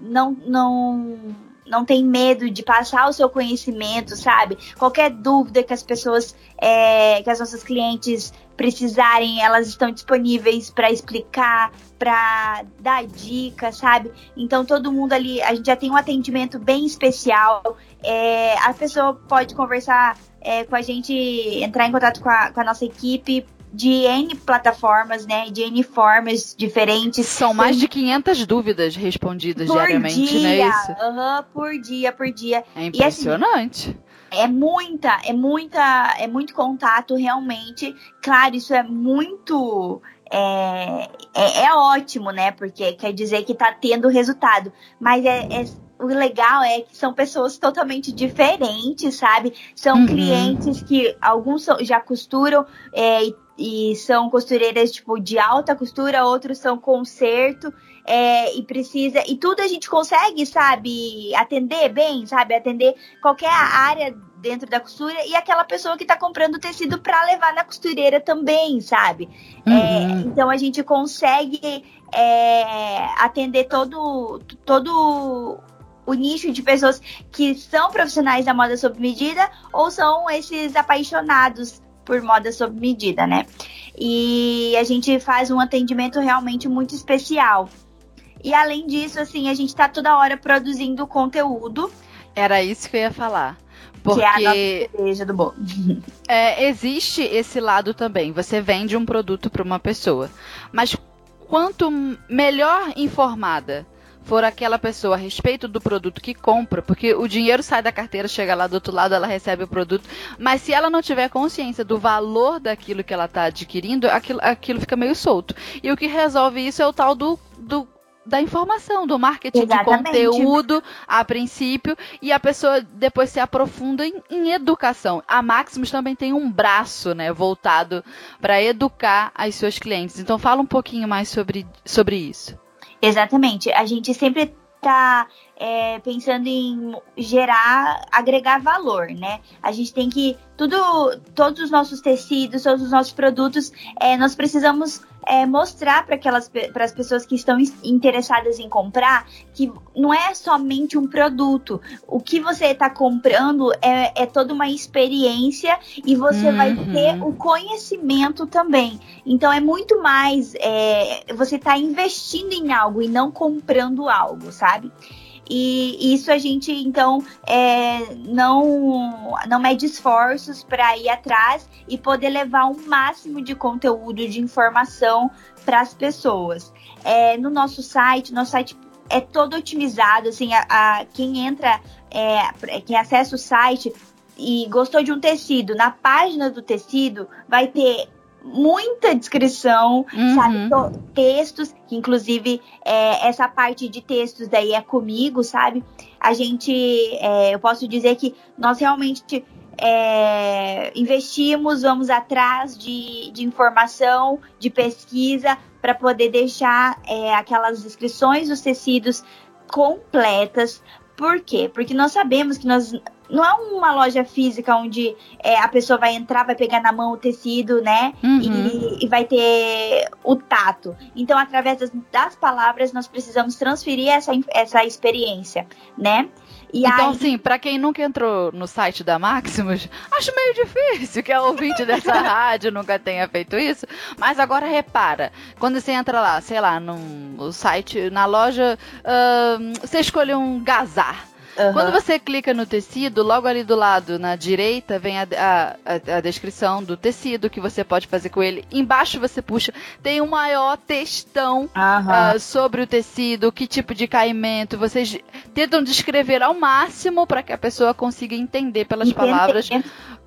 Speaker 2: não não não tem medo de passar o seu conhecimento, sabe? Qualquer dúvida que as pessoas, é, que as nossas clientes precisarem, elas estão disponíveis para explicar, para dar dicas, sabe? Então todo mundo ali, a gente já tem um atendimento bem especial. É, a pessoa pode conversar é, com a gente, entrar em contato com a, com a nossa equipe de N plataformas, né? De N formas diferentes.
Speaker 1: São mais de 500 dúvidas respondidas por diariamente, dia, né? Isso.
Speaker 2: Uhum, por dia, por dia.
Speaker 1: É impressionante.
Speaker 2: E, assim, é muita, é muita, é muito contato realmente. Claro, isso é muito é, é, é, ótimo, né? Porque quer dizer que tá tendo resultado. Mas é, é, o legal é que são pessoas totalmente diferentes, sabe? São uhum. clientes que alguns já costuram é, e e são costureiras tipo de alta costura, outros são conserto é, e precisa e tudo a gente consegue, sabe, atender bem, sabe, atender qualquer área dentro da costura e aquela pessoa que está comprando tecido para levar na costureira também, sabe? É, uhum. É, então a gente consegue é, atender todo todo o nicho de pessoas que são profissionais da moda sob medida ou são esses apaixonados por moda sob medida, né? E a gente faz um atendimento realmente muito especial. E além disso, assim, a gente tá toda hora produzindo conteúdo.
Speaker 1: Era isso que eu ia falar.
Speaker 2: Porque que é a nossa do bolo. *laughs*
Speaker 1: É, existe esse lado também. Você vende um produto para uma pessoa. Mas quanto melhor informada for aquela pessoa a respeito do produto que compra, porque o dinheiro sai da carteira, chega lá do outro lado, ela recebe o produto, mas se ela não tiver consciência do valor daquilo que ela está adquirindo, aquilo, aquilo fica meio solto. E o que resolve isso é o tal do, do da informação, do marketing Exatamente. de conteúdo a princípio e a pessoa depois se aprofunda em, em educação. A Maximus também tem um braço, né, voltado para educar as suas clientes. Então fala um pouquinho mais sobre, sobre isso.
Speaker 2: Exatamente. A gente sempre está é, pensando em gerar, agregar valor, né? A gente tem que tudo, todos os nossos tecidos, todos os nossos produtos, é, nós precisamos é, mostrar para aquelas para as pessoas que estão interessadas em comprar que não é somente um produto. O que você está comprando é, é, toda uma experiência e você uhum. vai ter o conhecimento também. Então é muito mais é, você está investindo em algo e não comprando algo, sabe? E isso a gente, então, é, não, não mede esforços para ir atrás e poder levar um máximo de conteúdo, de informação para as pessoas. É, no nosso site, nosso site é todo otimizado, assim, a, a quem entra, é, quem acessa o site e gostou de um tecido, na página do tecido vai ter muita descrição, uhum. sabe? Textos, que inclusive é, essa parte de textos daí é comigo, sabe? A gente, é, eu posso dizer que nós realmente é, investimos, vamos atrás de, de informação, de pesquisa, para poder deixar é, aquelas descrições dos tecidos completas. Por quê? Porque nós sabemos que nós não é uma loja física onde é, a pessoa vai entrar, vai pegar na mão o tecido, né? Uhum. E, e, vai ter o tato. Então, através das, das, palavras, nós precisamos transferir essa, essa experiência, né?
Speaker 1: E então, aí... assim, para quem nunca entrou no site da Maximus, acho meio difícil que a ouvinte dessa *laughs* rádio nunca tenha feito isso. Mas agora repara, quando você entra lá, sei lá, no site, na loja, uh, você escolheu um gazar. Uhum. Quando você clica no tecido, logo ali do lado, na direita, vem a, a, a, descrição do tecido que você pode fazer com ele. Embaixo você puxa, tem um maior textão uhum. uh, sobre o tecido, que tipo de caimento. Vocês tentam descrever ao máximo para que a pessoa consiga entender pelas Entendi. palavras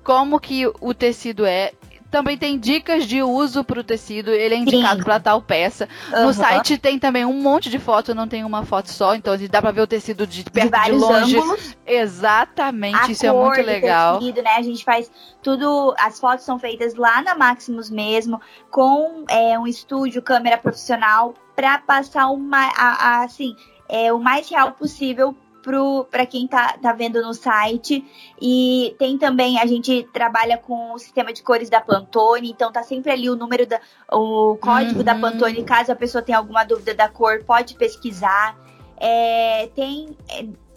Speaker 1: como que o tecido é também tem dicas de uso para o tecido, ele é indicado para tal peça. Uhum. No site tem também um monte de foto, não tem uma foto só, então dá para ver o tecido de perto de, de longe. Ângulos. Exatamente,
Speaker 2: a
Speaker 1: isso é muito legal.
Speaker 2: Tecido, né? A gente faz tudo, as fotos são feitas lá na Maximus mesmo, com é, um estúdio, câmera profissional, para passar uma, a, a, assim, é, o mais real possível para quem tá, tá vendo no site. E tem também, a gente trabalha com o sistema de cores da Pantone, então tá sempre ali o número da o código uhum. da Pantone, caso a pessoa tenha alguma dúvida da cor, pode pesquisar. É, tem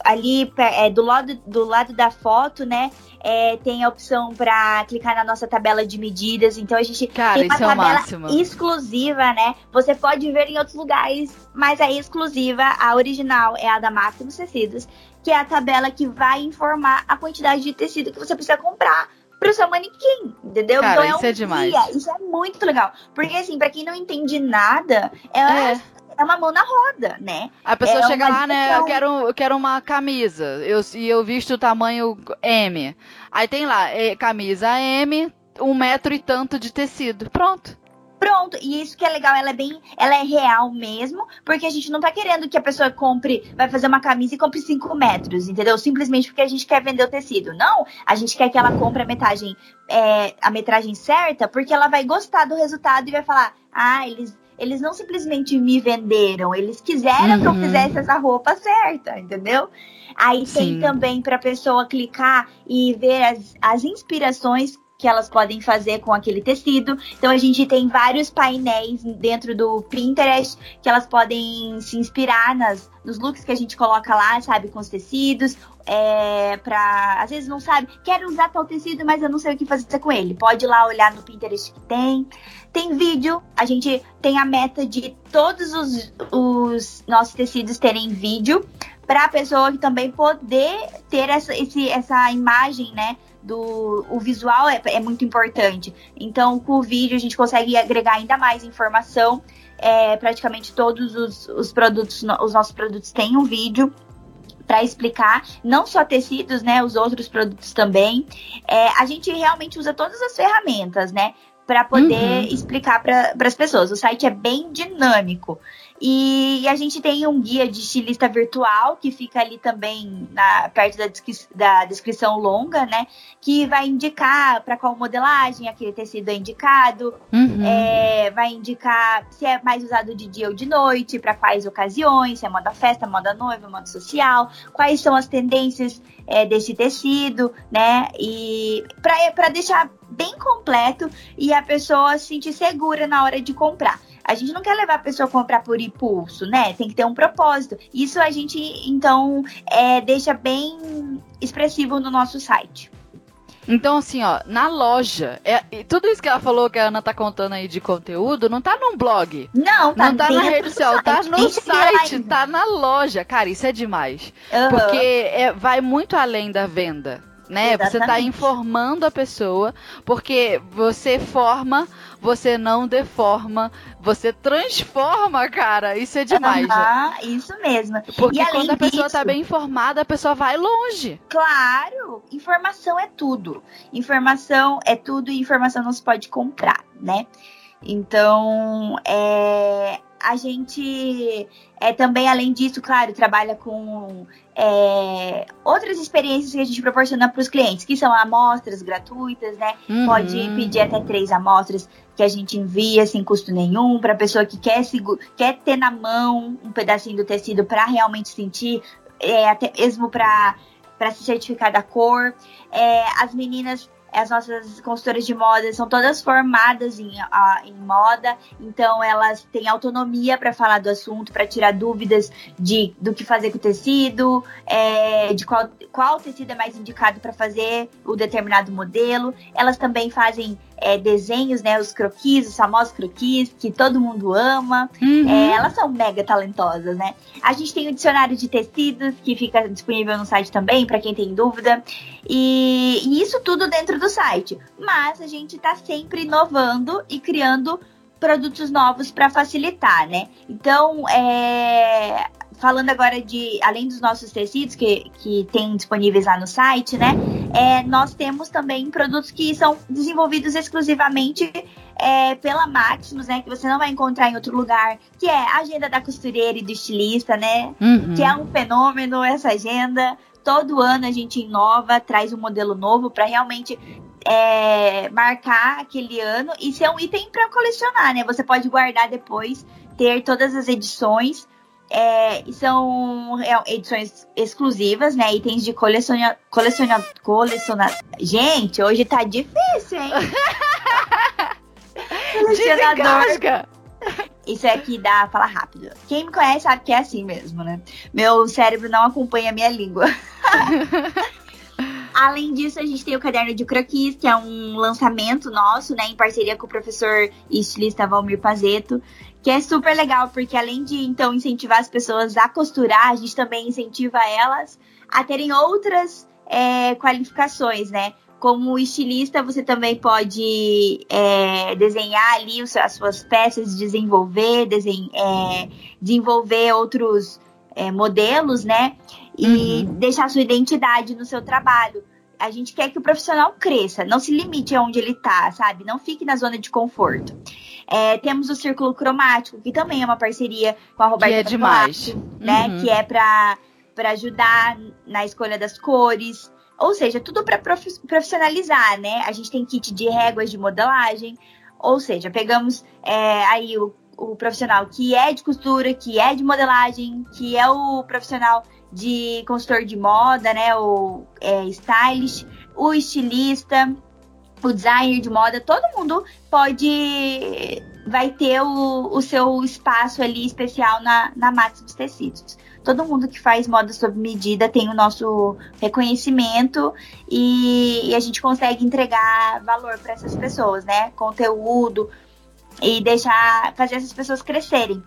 Speaker 2: ali é, do, lado, do lado da foto, né? É, tem a opção para clicar na nossa tabela de medidas. Então a gente
Speaker 1: Cara,
Speaker 2: tem uma
Speaker 1: é
Speaker 2: tabela exclusiva, né? Você pode ver em outros lugares, mas a exclusiva, a original, é a da Máximos Tecidos, que é a tabela que vai informar a quantidade de tecido que você precisa comprar pro seu manequim, entendeu?
Speaker 1: Cara,
Speaker 2: então é
Speaker 1: um isso é demais.
Speaker 2: Guia, isso é muito legal. Porque assim, para quem não entende nada, é, é é uma mão na roda, né?
Speaker 1: A pessoa é chega lá, né? Eu quero, eu quero uma camisa. Eu, e eu visto o tamanho M. Aí tem lá, é, camisa M, um metro e tanto de tecido. Pronto.
Speaker 2: Pronto, e isso que é legal, ela é bem, ela é real mesmo, porque a gente não tá querendo que a pessoa compre, vai fazer uma camisa e compre 5 metros, entendeu? Simplesmente porque a gente quer vender o tecido. Não, a gente quer que ela compre a metragem, é, a metragem certa, porque ela vai gostar do resultado e vai falar, ah, eles eles não simplesmente me venderam, eles quiseram uhum. que eu uhum. fizesse essa roupa certa, entendeu? Aí Sim. tem também para a pessoa clicar e ver as, as inspirações que elas podem fazer com aquele tecido. Então a gente tem vários painéis dentro do Pinterest que elas podem se inspirar nas, nos looks que a gente coloca lá, sabe, com os tecidos. É, pra, às vezes não sabe, quero usar tal tecido, mas eu não sei o que fazer com ele. Pode ir lá olhar no Pinterest que tem. Tem vídeo, a gente tem a meta de todos os, os nossos tecidos terem vídeo para a pessoa também poder ter essa, esse, essa imagem, né? Do, o visual é, é muito importante. Então, com o vídeo, a gente consegue agregar ainda mais informação. É, praticamente todos os, os produtos, os nossos produtos têm um vídeo para explicar não só tecidos, né, os outros produtos também. É, a gente realmente usa todas as ferramentas, né, para poder uhum. explicar para as pessoas. O site é bem dinâmico. E a gente tem um guia de estilista virtual que fica ali também na, perto da, descri da descrição longa, né? Que vai indicar para qual modelagem aquele tecido é indicado, uhum. é, vai indicar se é mais usado de dia ou de noite, para quais ocasiões, se é moda festa, moda noiva, moda social, quais são as tendências é, desse tecido, né? E para deixar bem completo e a pessoa se sentir segura na hora de comprar. A gente não quer levar a pessoa a comprar por impulso, né? Tem que ter um propósito. Isso a gente, então, é, deixa bem expressivo no nosso site.
Speaker 1: Então, assim, ó, na loja, é, tudo isso que ela falou que a Ana tá contando aí de conteúdo, não tá num blog.
Speaker 2: Não,
Speaker 1: tá Não tá na rede social, tá no site, tá na loja. Cara, isso é demais. Uhum. Porque é, vai muito além da venda né? Exatamente. Você está informando a pessoa, porque você forma, você não deforma, você transforma, cara. Isso é demais.
Speaker 2: Ah, isso mesmo.
Speaker 1: Porque quando a pessoa está bem informada, a pessoa vai longe.
Speaker 2: Claro, informação é tudo. Informação é tudo e informação não se pode comprar, né? Então, é, a gente é, também, além disso, claro, trabalha com é, outras experiências que a gente proporciona para os clientes, que são amostras gratuitas, né? Uhum. Pode pedir até três amostras que a gente envia sem custo nenhum para a pessoa que quer, quer ter na mão um pedacinho do tecido para realmente sentir, é, até mesmo para se certificar da cor. É, as meninas as nossas consultoras de moda são todas formadas em, a, em moda, então elas têm autonomia para falar do assunto, para tirar dúvidas de do que fazer com o tecido, é, de qual, qual tecido é mais indicado para fazer o determinado modelo. Elas também fazem é, desenhos, né? Os croquis, os famosos croquis, que todo mundo ama. Uhum. É, elas são mega talentosas, né? A gente tem o dicionário de tecidos, que fica disponível no site também, para quem tem dúvida. E, e, isso tudo dentro do site. Mas a gente está sempre inovando e criando produtos novos para facilitar, né? Então, é, falando agora de, além dos nossos tecidos que, que tem disponíveis lá no site, né? É, nós temos também produtos que são desenvolvidos exclusivamente é, pela Maximus, né? Que você não vai encontrar em outro lugar, que é a agenda da costureira e do estilista, né? Uhum. Que é um fenômeno essa agenda. Todo ano a gente inova, traz um modelo novo para realmente é, marcar aquele ano e ser um item para colecionar, né? Você pode guardar depois, ter todas as edições é, são é, edições exclusivas, né? Itens de coleciona, coleciona, coleciona. Gente, hoje tá difícil, hein? *laughs*
Speaker 1: Colecionador.
Speaker 2: Isso é que dá fala rápido. Quem me conhece sabe que é assim mesmo, né? Meu cérebro não acompanha a minha língua. *laughs* Além disso, a gente tem o caderno de croquis, que é um lançamento nosso, né, em parceria com o professor e estilista Valmir Pazeto, que é super legal, porque além de então incentivar as pessoas a costurar, a gente também incentiva elas a terem outras é, qualificações, né? Como estilista, você também pode é, desenhar ali as suas peças, desenvolver, desen é, desenvolver outros é, modelos, né? E uhum. deixar sua identidade no seu trabalho. A gente quer que o profissional cresça, não se limite aonde ele está, sabe? Não fique na zona de conforto. É, temos o Círculo Cromático, que também é uma parceria com a Roberta
Speaker 1: Que é demais.
Speaker 2: né? Uhum. Que é para ajudar na escolha das cores. Ou seja, tudo para profissionalizar, né? A gente tem kit de réguas de modelagem. Ou seja, pegamos é, aí o, o profissional que é de costura, que é de modelagem, que é o profissional de consultor de moda, né? O é, stylist, o estilista, o designer de moda, todo mundo pode vai ter o, o seu espaço ali especial na, na Maximus Tecidos. Todo mundo que faz moda sob medida tem o nosso reconhecimento e, e a gente consegue entregar valor para essas pessoas, né? Conteúdo, e deixar fazer essas pessoas crescerem.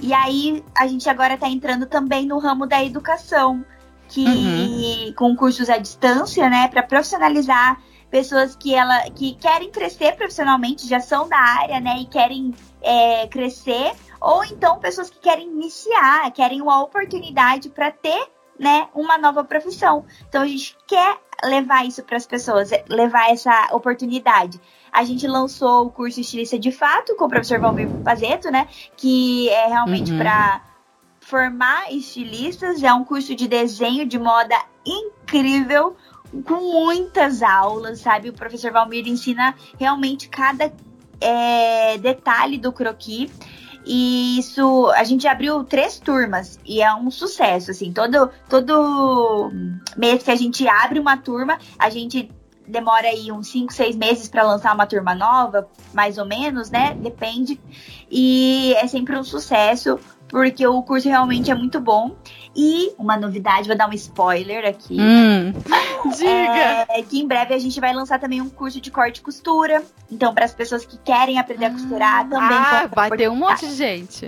Speaker 2: E aí a gente agora está entrando também no ramo da educação, que uhum. com cursos à distância, né, para profissionalizar pessoas que ela que querem crescer profissionalmente, já são da área, né, e querem é, crescer, ou então pessoas que querem iniciar, querem uma oportunidade para ter, né, uma nova profissão. Então a gente quer levar isso para as pessoas, levar essa oportunidade. A gente lançou o curso Estilista de Fato com o professor Valmir Pazeto, né, que é realmente uhum. para formar estilistas, é um curso de desenho de moda incrível, com muitas aulas, sabe? O professor Valmir ensina realmente cada é, detalhe do croquis. E isso, a gente abriu três turmas e é um sucesso, assim. Todo, todo mês que a gente abre uma turma, a gente demora aí uns 5, 6 meses para lançar uma turma nova, mais ou menos, né? Depende. E é sempre um sucesso, porque o curso realmente é muito bom. E uma novidade, vou dar um spoiler aqui.
Speaker 1: Hum, *laughs* diga!
Speaker 2: É que em breve a gente vai lançar também um curso de corte e costura. Então, para as pessoas que querem aprender a costurar também.
Speaker 1: Ah, vai ter um monte de gente.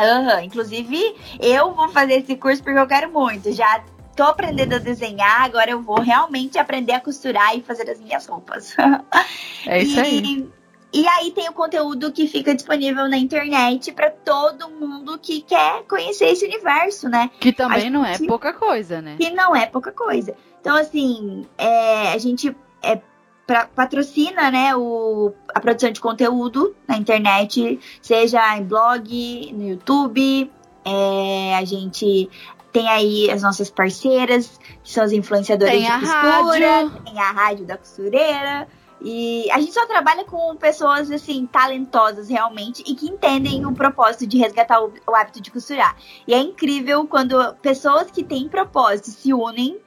Speaker 2: Uhum. Inclusive, eu vou fazer esse curso porque eu quero muito. Já tô aprendendo a desenhar, agora eu vou realmente aprender a costurar e fazer as minhas roupas.
Speaker 1: É isso e, aí.
Speaker 2: E aí tem o conteúdo que fica disponível na internet para todo mundo que quer conhecer esse universo, né?
Speaker 1: Que também não é pouca coisa, né?
Speaker 2: Que não é pouca coisa. Então, assim, é, a gente é, pra, patrocina, né, o, a produção de conteúdo na internet, seja em blog, no YouTube, é, a gente tem aí as nossas parceiras, que são as influenciadoras
Speaker 1: tem
Speaker 2: de costura, rádio. tem a rádio da costureira. E a gente só trabalha com pessoas, assim, talentosas realmente e que entendem o propósito de resgatar o, o hábito de costurar. E é incrível quando pessoas que têm propósito se unem,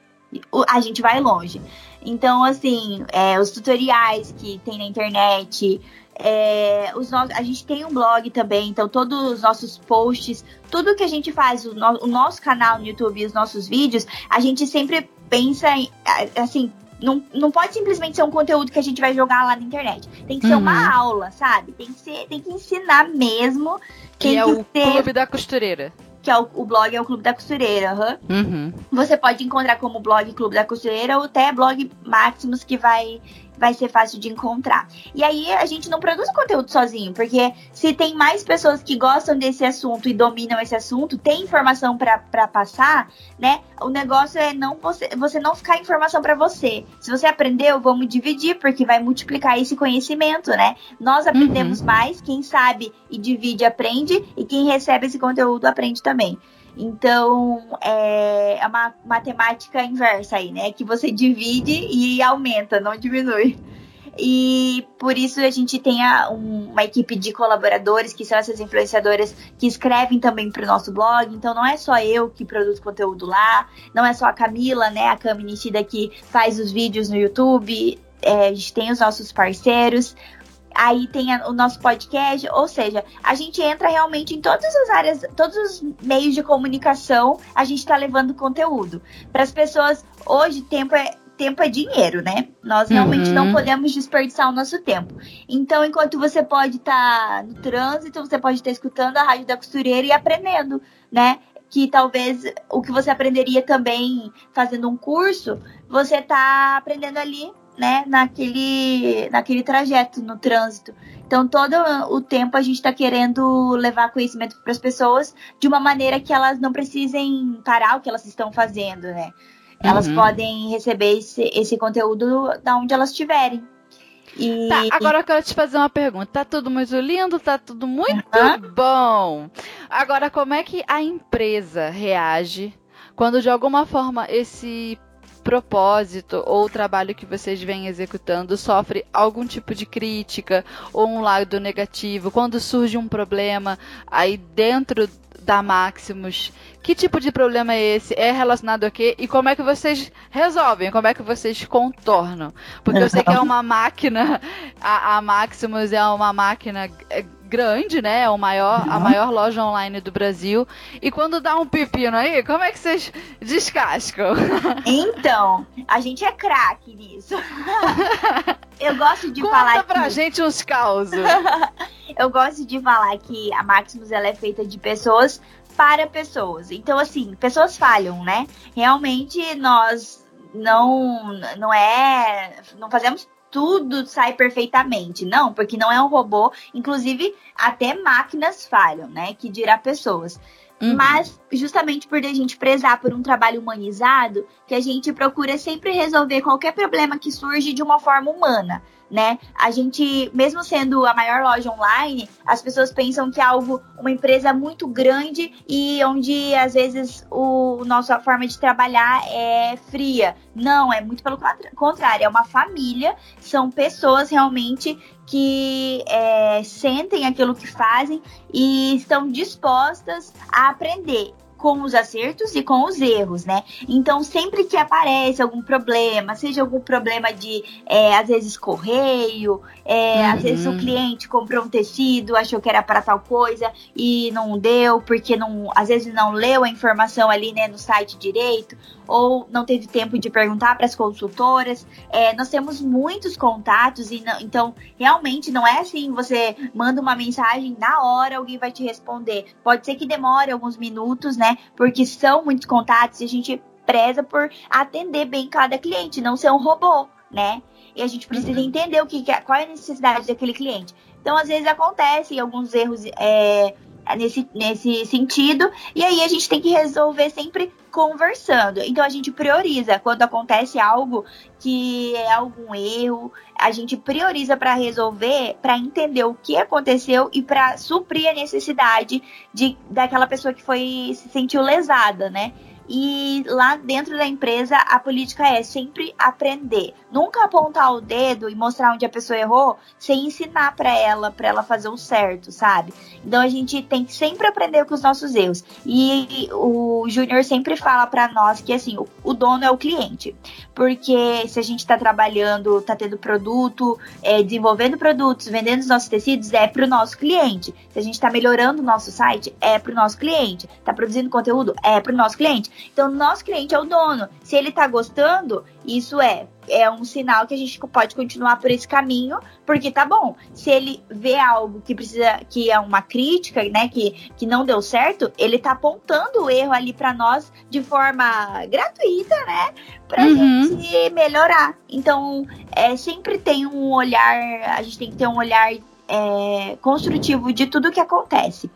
Speaker 2: a gente vai longe. Então, assim, é, os tutoriais que tem na internet, é, os no... A gente tem um blog também, então todos os nossos posts, tudo que a gente faz, o, no... o nosso canal no YouTube e os nossos vídeos, a gente sempre pensa em, assim, não, não pode simplesmente ser um conteúdo que a gente vai jogar lá na internet. Tem que ser uhum. uma aula, sabe? Tem que ser, tem que ensinar mesmo.
Speaker 1: Que é o. Clube da Costureira
Speaker 2: que é o, o, blog é o Clube da Costureira.
Speaker 1: Uhum. Uhum.
Speaker 2: Você pode encontrar como blog Clube da Costureira ou até blog Maximus, que vai vai ser fácil de encontrar. E aí a gente não produz conteúdo sozinho, porque se tem mais pessoas que gostam desse assunto e dominam esse assunto, tem informação para passar, né? O negócio é não você, você não ficar informação para você. Se você aprendeu, vamos dividir, porque vai multiplicar esse conhecimento, né? Nós aprendemos uhum. mais, quem sabe e divide aprende, e quem recebe esse conteúdo aprende também. Então, é, é uma matemática inversa aí, né? Que você divide e aumenta, não diminui. E por isso a gente tem a, um, uma equipe de colaboradores, que são essas influenciadoras que escrevem também para o nosso blog. Então não é só eu que produzo conteúdo lá, não é só a Camila, né, a Cami Nishida que faz os vídeos no YouTube. É, a gente tem os nossos parceiros aí tem a, o nosso podcast, ou seja, a gente entra realmente em todas as áreas, todos os meios de comunicação, a gente está levando conteúdo. Para as pessoas, hoje, tempo é, tempo é dinheiro, né? Nós realmente uhum. não podemos desperdiçar o nosso tempo. Então, enquanto você pode estar tá no trânsito, você pode estar tá escutando a rádio da costureira e aprendendo, né? Que talvez o que você aprenderia também fazendo um curso, você tá aprendendo ali né, naquele, naquele trajeto, no trânsito. Então, todo o tempo a gente está querendo levar conhecimento para as pessoas de uma maneira que elas não precisem parar o que elas estão fazendo, né? Elas uhum. podem receber esse, esse conteúdo da onde elas estiverem.
Speaker 1: E... Tá, agora eu quero te fazer uma pergunta. Tá tudo muito lindo, tá tudo muito uhum. bom. Agora, como é que a empresa reage quando de alguma forma esse propósito ou o trabalho que vocês vêm executando sofre algum tipo de crítica ou um lado negativo, quando surge um problema aí dentro da Maximus, que tipo de problema é esse? É relacionado a quê? E como é que vocês resolvem? Como é que vocês contornam? Porque eu sei que é uma máquina, a, a Maximus é uma máquina é, grande, né? É o maior, a maior loja online do Brasil. E quando dá um pepino aí, como é que vocês descascam? *laughs*
Speaker 2: Então, a gente é craque nisso. *laughs* Eu gosto de
Speaker 1: Conta
Speaker 2: falar
Speaker 1: pra
Speaker 2: que...
Speaker 1: gente uns causos. *laughs*
Speaker 2: eu gosto de falar que a Maximus ela é feita de pessoas para pessoas. Então, assim, pessoas falham, né? Realmente nós não não é, não fazemos tudo sai perfeitamente, não, porque não é um robô. Inclusive, até máquinas falham, né? Que dirá pessoas. Uhum. Mas, justamente por a gente prezar por um trabalho humanizado, que a gente procura sempre resolver qualquer problema que surge de uma forma humana né? A gente, mesmo sendo a maior loja online, as pessoas pensam que é algo, uma empresa muito grande e onde às vezes o nossa forma de trabalhar é fria. Não, é muito pelo contrário, é uma família, são pessoas realmente que é, sentem aquilo que fazem e estão dispostas a aprender com os acertos e com os erros, né? Então, sempre que aparece algum problema, seja algum problema de, é, às vezes, correio, é, uhum. às vezes o cliente comprou um tecido, achou que era para tal coisa e não deu, porque não, às vezes não leu a informação ali, né, no site direito, ou não teve tempo de perguntar para as consultoras. É, nós temos muitos contatos e não, então realmente não é assim, você manda uma mensagem na hora alguém vai te responder. Pode ser que demore alguns minutos, né? Porque são muitos contatos e a gente preza por atender bem cada cliente, não ser um robô, né? E a gente precisa uhum. entender o que, qual é a necessidade daquele cliente. Então, às vezes acontecem alguns erros é, nesse, nesse sentido, e aí a gente tem que resolver sempre conversando. Então a gente prioriza quando acontece algo que é algum erro, a gente prioriza para resolver, para entender o que aconteceu e para suprir a necessidade de daquela pessoa que foi se sentiu lesada, né? E lá dentro da empresa, a política é sempre aprender. Nunca apontar o dedo e mostrar onde a pessoa errou, sem ensinar para ela, para ela fazer o certo, sabe? Então a gente tem que sempre aprender com os nossos erros. E o Júnior sempre fala para nós que assim, o, dono é o cliente. Porque se a gente está trabalhando, está tendo produto, é, desenvolvendo produtos, vendendo os nossos tecidos, é para o nosso cliente. Se a gente está melhorando o nosso site, é para o nosso cliente. Está produzindo conteúdo, é para o nosso cliente. Então, nosso cliente é o dono. Se ele tá gostando, isso é é um sinal que a gente pode continuar por esse caminho, porque tá bom. Se ele vê algo que precisa, que é uma crítica, né, que, que não deu certo, ele tá apontando o erro ali para nós de forma gratuita, né, pra uhum. gente melhorar. Então, é, sempre tem um olhar, a gente tem que ter um olhar é, construtivo de tudo que acontece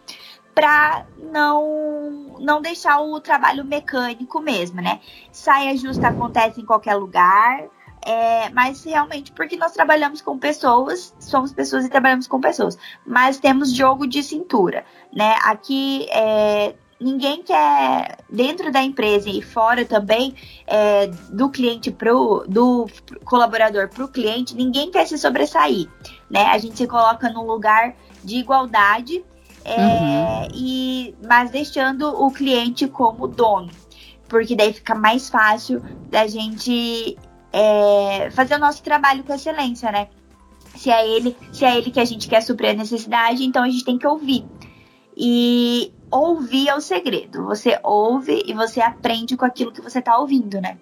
Speaker 2: para não não deixar o trabalho mecânico mesmo, né? Saia justa acontece em qualquer lugar, é, mas realmente porque nós trabalhamos com pessoas, somos pessoas e trabalhamos com pessoas, mas temos jogo de cintura, né? Aqui é, ninguém quer dentro da empresa e fora também é, do cliente pro do colaborador para o cliente, ninguém quer se sobressair, né? A gente se coloca num lugar de igualdade é, uhum. e, mas deixando o cliente como dono, porque daí fica mais fácil da gente é, fazer o nosso trabalho com excelência, né? Se é ele, se é ele que a gente quer suprir a necessidade, então a gente tem que ouvir. E ouvir é o segredo. Você ouve e você aprende com aquilo que você está ouvindo, né?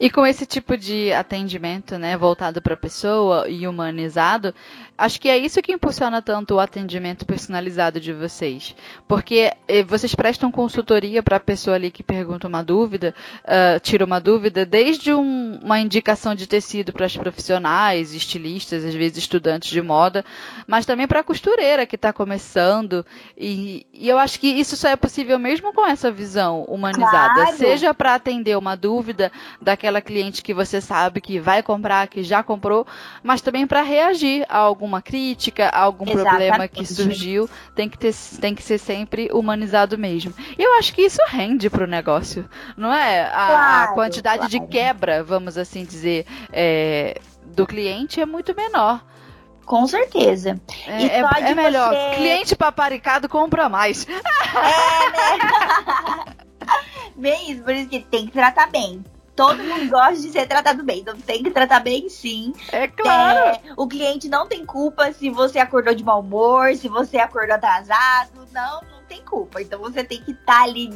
Speaker 1: E com esse tipo de atendimento, né, voltado para a pessoa e humanizado, acho que é isso que impulsiona tanto o atendimento personalizado de vocês. Porque eh, vocês prestam consultoria para a pessoa ali que pergunta uma dúvida, uh, tira uma dúvida, desde um, uma indicação de tecido para as profissionais, estilistas, às vezes estudantes de moda, mas também para a costureira que está começando. E, e, eu acho que isso só é possível mesmo com essa visão humanizada. Claro. Seja para atender uma dúvida daquela aquela cliente que você sabe que vai comprar, que já comprou, mas também para reagir a alguma crítica, algum Exatamente. problema que surgiu, tem que, ter, tem que ser sempre humanizado mesmo. E eu acho que isso rende para o negócio, não é? A, claro, a quantidade claro. de quebra, vamos assim dizer, é, do cliente é muito menor.
Speaker 2: Com certeza.
Speaker 1: É, é, é melhor. Você... Cliente paparicado compra mais. É,
Speaker 2: né? *laughs* bem isso, por isso que tem que tratar bem todo mundo gosta de ser tratado bem. Então tem que tratar bem sim.
Speaker 1: É claro. É,
Speaker 2: o cliente não tem culpa se você acordou de mau humor, se você acordou atrasado. Não, não tem culpa. Então você tem que estar tá ali,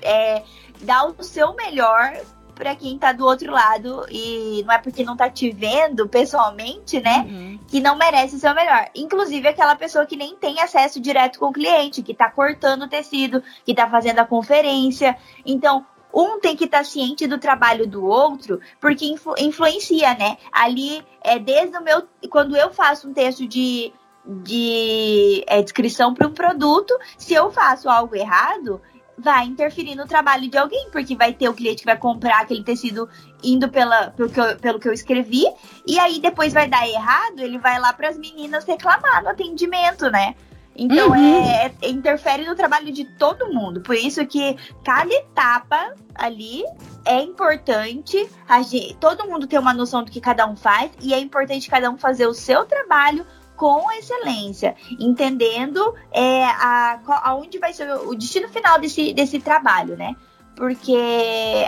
Speaker 2: é, dar o seu melhor para quem tá do outro lado e não é porque não tá te vendo pessoalmente, né, uhum. que não merece ser o melhor. Inclusive aquela pessoa que nem tem acesso direto com o cliente, que tá cortando o tecido, que tá fazendo a conferência. Então, um tem que estar tá ciente do trabalho do outro, porque influ influencia, né? Ali, é desde o meu. Quando eu faço um texto de, de é, descrição para um produto, se eu faço algo errado, vai interferir no trabalho de alguém, porque vai ter o cliente que vai comprar aquele tecido indo pela, pelo, que eu, pelo que eu escrevi, e aí depois vai dar errado, ele vai lá para as meninas reclamar no atendimento, né? Então uhum. é, é, interfere no trabalho de todo mundo. Por isso que cada etapa ali é importante. Gente, todo mundo ter uma noção do que cada um faz e é importante cada um fazer o seu trabalho com excelência, entendendo é, a, aonde vai ser o destino final desse, desse trabalho, né? Porque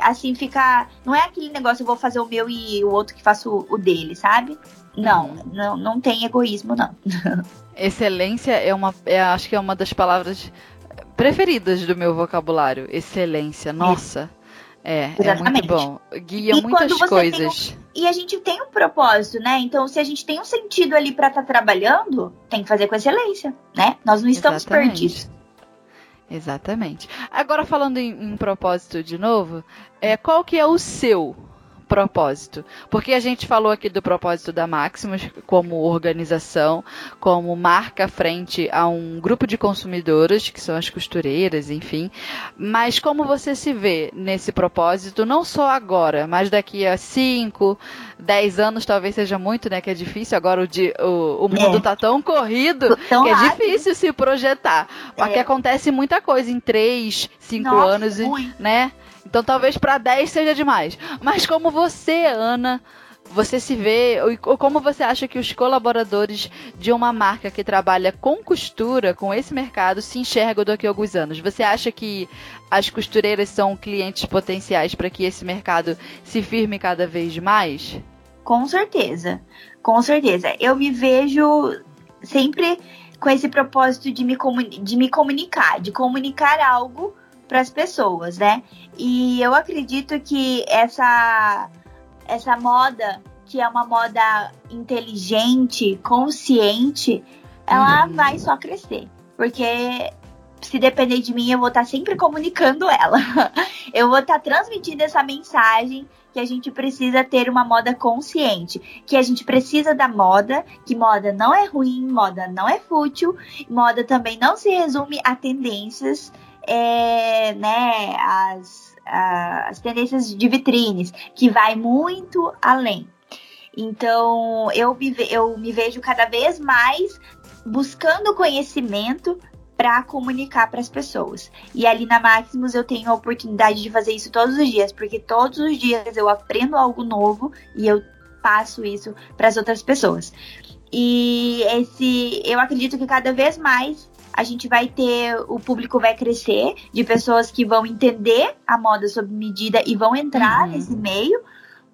Speaker 2: assim fica. Não é aquele negócio, eu vou fazer o meu e o outro que faço o dele, sabe? Não, uhum. não, não tem egoísmo, não. *laughs*
Speaker 1: Excelência é uma. É, acho que é uma das palavras preferidas do meu vocabulário. Excelência. Nossa. É, é muito bom. Guia e muitas coisas.
Speaker 2: Um, e a gente tem um propósito, né? Então, se a gente tem um sentido ali para estar tá trabalhando, tem que fazer com excelência, né? Nós não estamos Exatamente. perdidos.
Speaker 1: Exatamente. Agora falando em, em propósito de novo, é qual que é o seu propósito. Porque a gente falou aqui do propósito da Maximus como organização, como marca frente a um grupo de consumidoras, que são as costureiras, enfim. Mas como você se vê nesse propósito, não só agora, mas daqui a 5, 10 anos talvez seja muito, né? Que é difícil. Agora o, o, o mundo é. tá tão corrido tão que é difícil se projetar. Porque é. acontece muita coisa em 3, 5 anos, muito. né? Então talvez para 10 seja demais. Mas como você, Ana, você se vê, ou como você acha que os colaboradores de uma marca que trabalha com costura, com esse mercado, se enxergam daqui a alguns anos? Você acha que as costureiras são clientes potenciais para que esse mercado se firme cada vez mais?
Speaker 2: Com certeza, com certeza. Eu me vejo sempre com esse propósito de me, de me comunicar, de comunicar algo para as pessoas, né? E eu acredito que essa essa moda, que é uma moda inteligente, consciente, ela uhum. vai só crescer, porque se depender de mim, eu vou estar tá sempre comunicando ela. *laughs* Eu vou estar tá transmitindo essa mensagem que a gente precisa ter uma moda consciente, que a gente precisa da moda, que moda não é ruim, moda não é fútil, moda também não se resume a tendências é, né, as, as tendências de vitrines, que vai muito além. Então, eu me, eu me vejo cada vez mais buscando conhecimento para comunicar para as pessoas. E ali na Maximus eu tenho a oportunidade de fazer isso todos os dias, porque todos os dias eu aprendo algo novo e eu passo isso para as outras pessoas. E esse, eu acredito que cada vez mais a gente vai ter, o público vai crescer de pessoas que vão entender a moda sob medida e vão entrar uhum. nesse meio,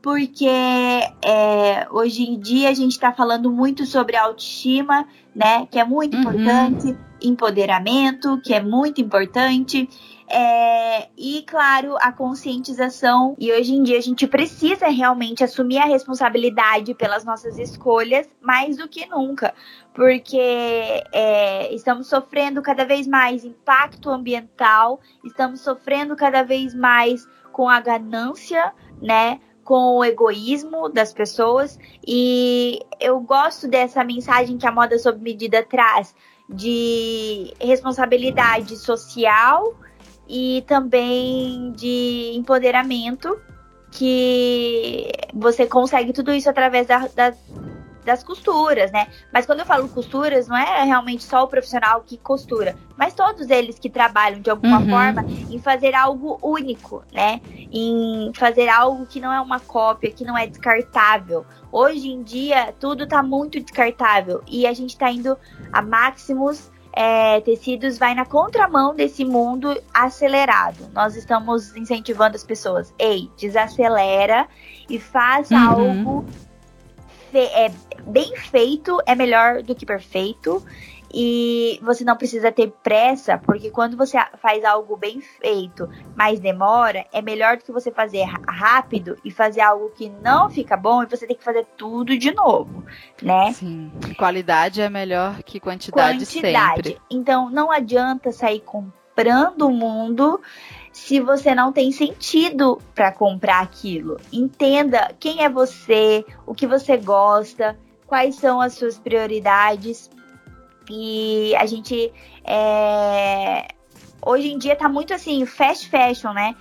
Speaker 2: porque é, hoje em dia a gente está falando muito sobre autoestima, né? Que é muito uhum. importante, empoderamento, que é muito importante. É, e, claro, a conscientização. E hoje em dia a gente precisa realmente assumir a responsabilidade pelas nossas escolhas mais do que nunca, porque é, estamos sofrendo cada vez mais impacto ambiental, estamos sofrendo cada vez mais com a ganância, né? com o egoísmo das pessoas e eu gosto dessa mensagem que a moda sob medida traz de responsabilidade social e também de empoderamento, que você consegue tudo isso através da, da, das costuras, né? Mas quando eu falo costuras, não é realmente só o profissional que costura, mas todos eles que trabalham de alguma uhum. forma em fazer algo único, né? Em fazer algo que não é uma cópia, que não é descartável. Hoje em dia, tudo tá muito descartável e a gente tá indo a máximos é, tecidos vai na contramão desse mundo acelerado. Nós estamos incentivando as pessoas, ei, desacelera e faça uhum. algo fe é, bem feito, é melhor do que perfeito. E você não precisa ter pressa, porque quando você faz algo bem feito, mas demora, é melhor do que você fazer rápido e fazer algo que não fica bom e você tem que fazer tudo de novo, né?
Speaker 1: Sim. Qualidade é melhor que quantidade, quantidade. sempre.
Speaker 2: Então não adianta sair comprando o mundo se você não tem sentido para comprar aquilo. Entenda quem é você, o que você gosta, quais são as suas prioridades e a gente é, hoje em dia tá muito assim, fast fashion, né?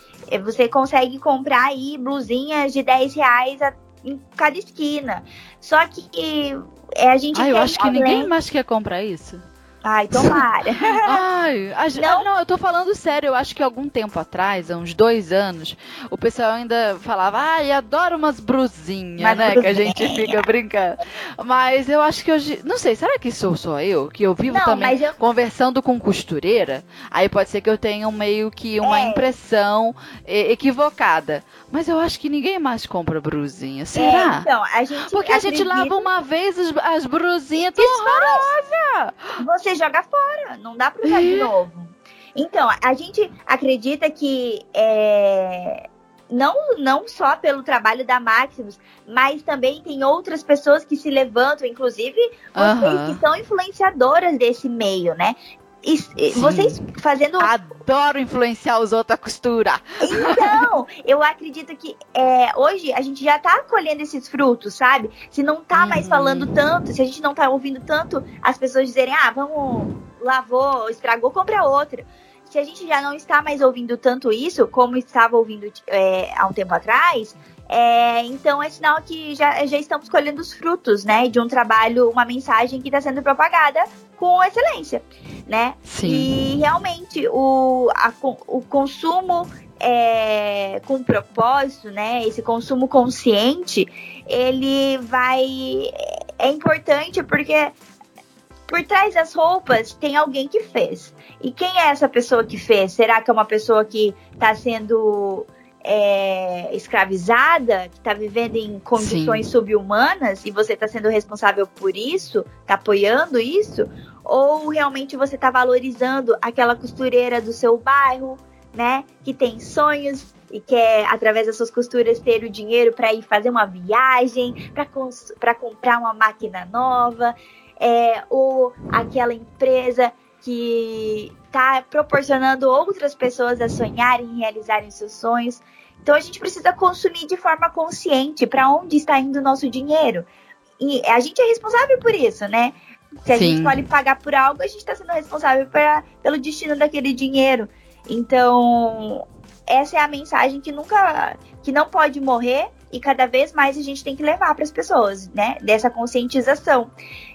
Speaker 2: Você consegue comprar aí blusinhas de 10 reais a, em cada esquina. Só que é, a gente.
Speaker 1: Ah, eu acho que ninguém mais quer comprar isso.
Speaker 2: Ai, tomara. *laughs*
Speaker 1: Ai, a, não? não, eu tô falando sério. Eu acho que algum tempo atrás, há uns dois anos, o pessoal ainda falava, ai, adoro umas brusinhas, né? Brusinha. Que a gente fica brincando. Mas eu acho que hoje. Não sei, será que sou só eu? Que eu vivo não, também eu... conversando com costureira? Aí pode ser que eu tenha meio que uma é. impressão equivocada. Mas eu acho que ninguém mais compra brusinha. Será?
Speaker 2: É, então, a gente.
Speaker 1: Porque a gente lava uma vez as, as brusinhas, tão horrorosa.
Speaker 2: Você joga fora, não dá pra usar é. de novo. Então, a gente acredita que é, não, não só pelo trabalho da Maximus, mas também tem outras pessoas que se levantam, inclusive vocês que são influenciadoras desse meio, né? E, vocês fazendo.
Speaker 1: Adoro influenciar os outros a costura.
Speaker 2: Então, eu acredito que é, hoje a gente já tá colhendo esses frutos, sabe? Se não tá mais uhum. falando tanto, se a gente não tá ouvindo tanto as pessoas dizerem, ah, vamos, lavou, estragou, compra outra. Se a gente já não está mais ouvindo tanto isso, como estava ouvindo é, há um tempo atrás, é, então é sinal que já, já estamos colhendo os frutos, né? De um trabalho, uma mensagem que está sendo propagada com excelência, né?
Speaker 1: Sim.
Speaker 2: E realmente o, a, o consumo é, com propósito, né? Esse consumo consciente, ele vai é importante porque por trás das roupas tem alguém que fez. E quem é essa pessoa que fez? Será que é uma pessoa que está sendo é, escravizada, que está vivendo em condições Sim. subhumanas e você está sendo responsável por isso, está apoiando isso? Ou realmente você está valorizando aquela costureira do seu bairro, né, que tem sonhos e quer, através das suas costuras, ter o dinheiro para ir fazer uma viagem, para comprar uma máquina nova, é, ou aquela empresa que está proporcionando outras pessoas a sonharem e realizarem seus sonhos. Então a gente precisa consumir de forma consciente para onde está indo o nosso dinheiro. E a gente é responsável por isso, né? Se a Sim. gente pode pagar por algo, a gente está sendo responsável pra, pelo destino daquele dinheiro. Então, essa é a mensagem que nunca, que não pode morrer e cada vez mais a gente tem que levar para as pessoas, né? Dessa conscientização,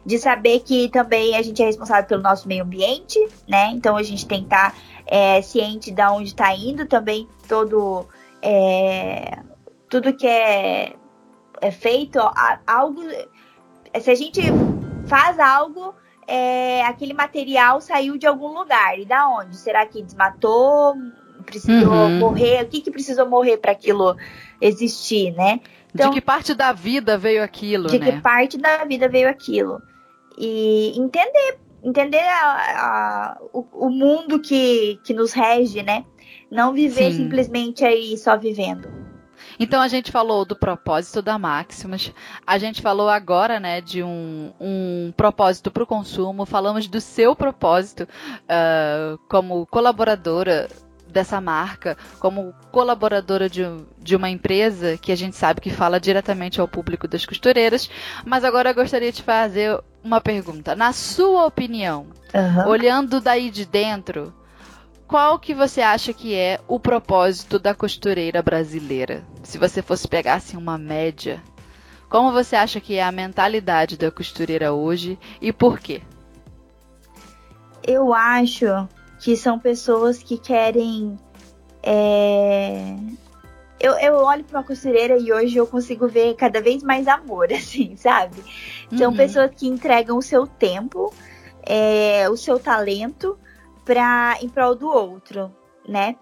Speaker 2: de saber que também a gente é responsável pelo nosso meio ambiente, né? Então a gente tem que estar tá, é, ciente de onde está indo também todo é, tudo que é, é feito, algo. Se a gente faz algo, é, aquele material saiu de algum lugar. E da onde? Será que desmatou? Precisou uhum. morrer? O que, que precisou morrer para aquilo existir, né?
Speaker 1: Então, de que parte da vida veio aquilo,
Speaker 2: de
Speaker 1: né?
Speaker 2: que parte da vida veio aquilo. E entender, entender a, a, o, o, mundo que, que nos rege, né? Não viver Sim. simplesmente aí só vivendo.
Speaker 1: Então a gente falou do propósito da Maximus, a gente falou agora, né, de um, um propósito para o consumo, falamos do seu propósito uh, como colaboradora dessa marca, como colaboradora de, de uma empresa que a gente sabe que fala diretamente ao público das costureiras. Mas agora eu gostaria de fazer uma pergunta. Na sua opinião, uhum. olhando daí de dentro, qual que você acha que é o propósito da costureira brasileira? Se você fosse pegar assim uma média, como você acha que é a mentalidade da costureira hoje e por quê?
Speaker 2: Eu acho que são pessoas que querem. É... Eu, eu olho para uma costureira e hoje eu consigo ver cada vez mais amor, *laughs* assim, sabe? São uhum. pessoas que entregam o seu tempo, é, o seu talento pra, em prol do outro, né?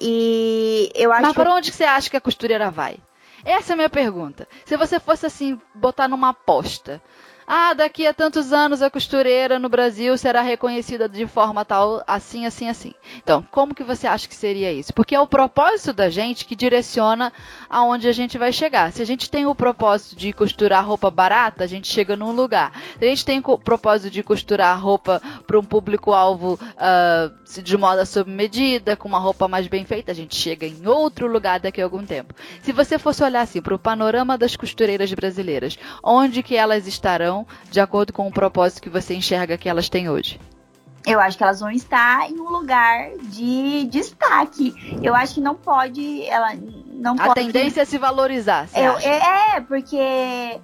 Speaker 2: E eu acho.
Speaker 1: Mas para onde você acha que a costureira vai? Essa é a minha pergunta. Se você fosse assim, botar numa aposta. Ah, daqui a tantos anos a costureira no Brasil será reconhecida de forma tal, assim, assim, assim. Então, como que você acha que seria isso? Porque é o propósito da gente que direciona aonde a gente vai chegar. Se a gente tem o propósito de costurar roupa barata, a gente chega num lugar. Se a gente tem o propósito de costurar roupa para um público-alvo uh, de moda sob medida, com uma roupa mais bem feita, a gente chega em outro lugar daqui a algum tempo. Se você fosse olhar assim para o panorama das costureiras brasileiras, onde que elas estarão de acordo com o propósito que você enxerga que elas têm hoje?
Speaker 2: Eu acho que elas vão estar em um lugar de destaque. Eu acho que não pode, ela não
Speaker 1: a
Speaker 2: pode.
Speaker 1: tendência é se valorizar.
Speaker 2: Eu, é, porque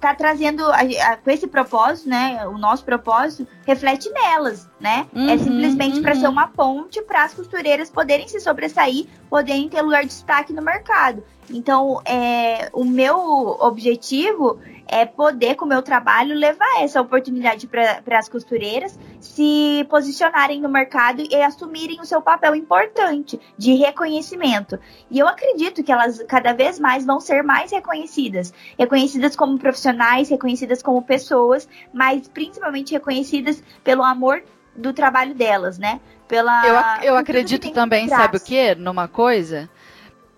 Speaker 2: tá trazendo a, a, com esse propósito, né? O nosso propósito reflete nelas, né? É uhum, é simplesmente uhum. para ser uma ponte para as costureiras poderem se sobressair, poderem ter lugar de destaque no mercado. Então, é, o meu objetivo é poder, com o meu trabalho, levar essa oportunidade para as costureiras se posicionarem no mercado e assumirem o seu papel importante de reconhecimento. E eu acredito que elas cada vez mais vão ser mais reconhecidas. Reconhecidas como profissionais, reconhecidas como pessoas, mas principalmente reconhecidas pelo amor do trabalho delas, né?
Speaker 1: Pela, eu, eu acredito também, sabe o que? Numa coisa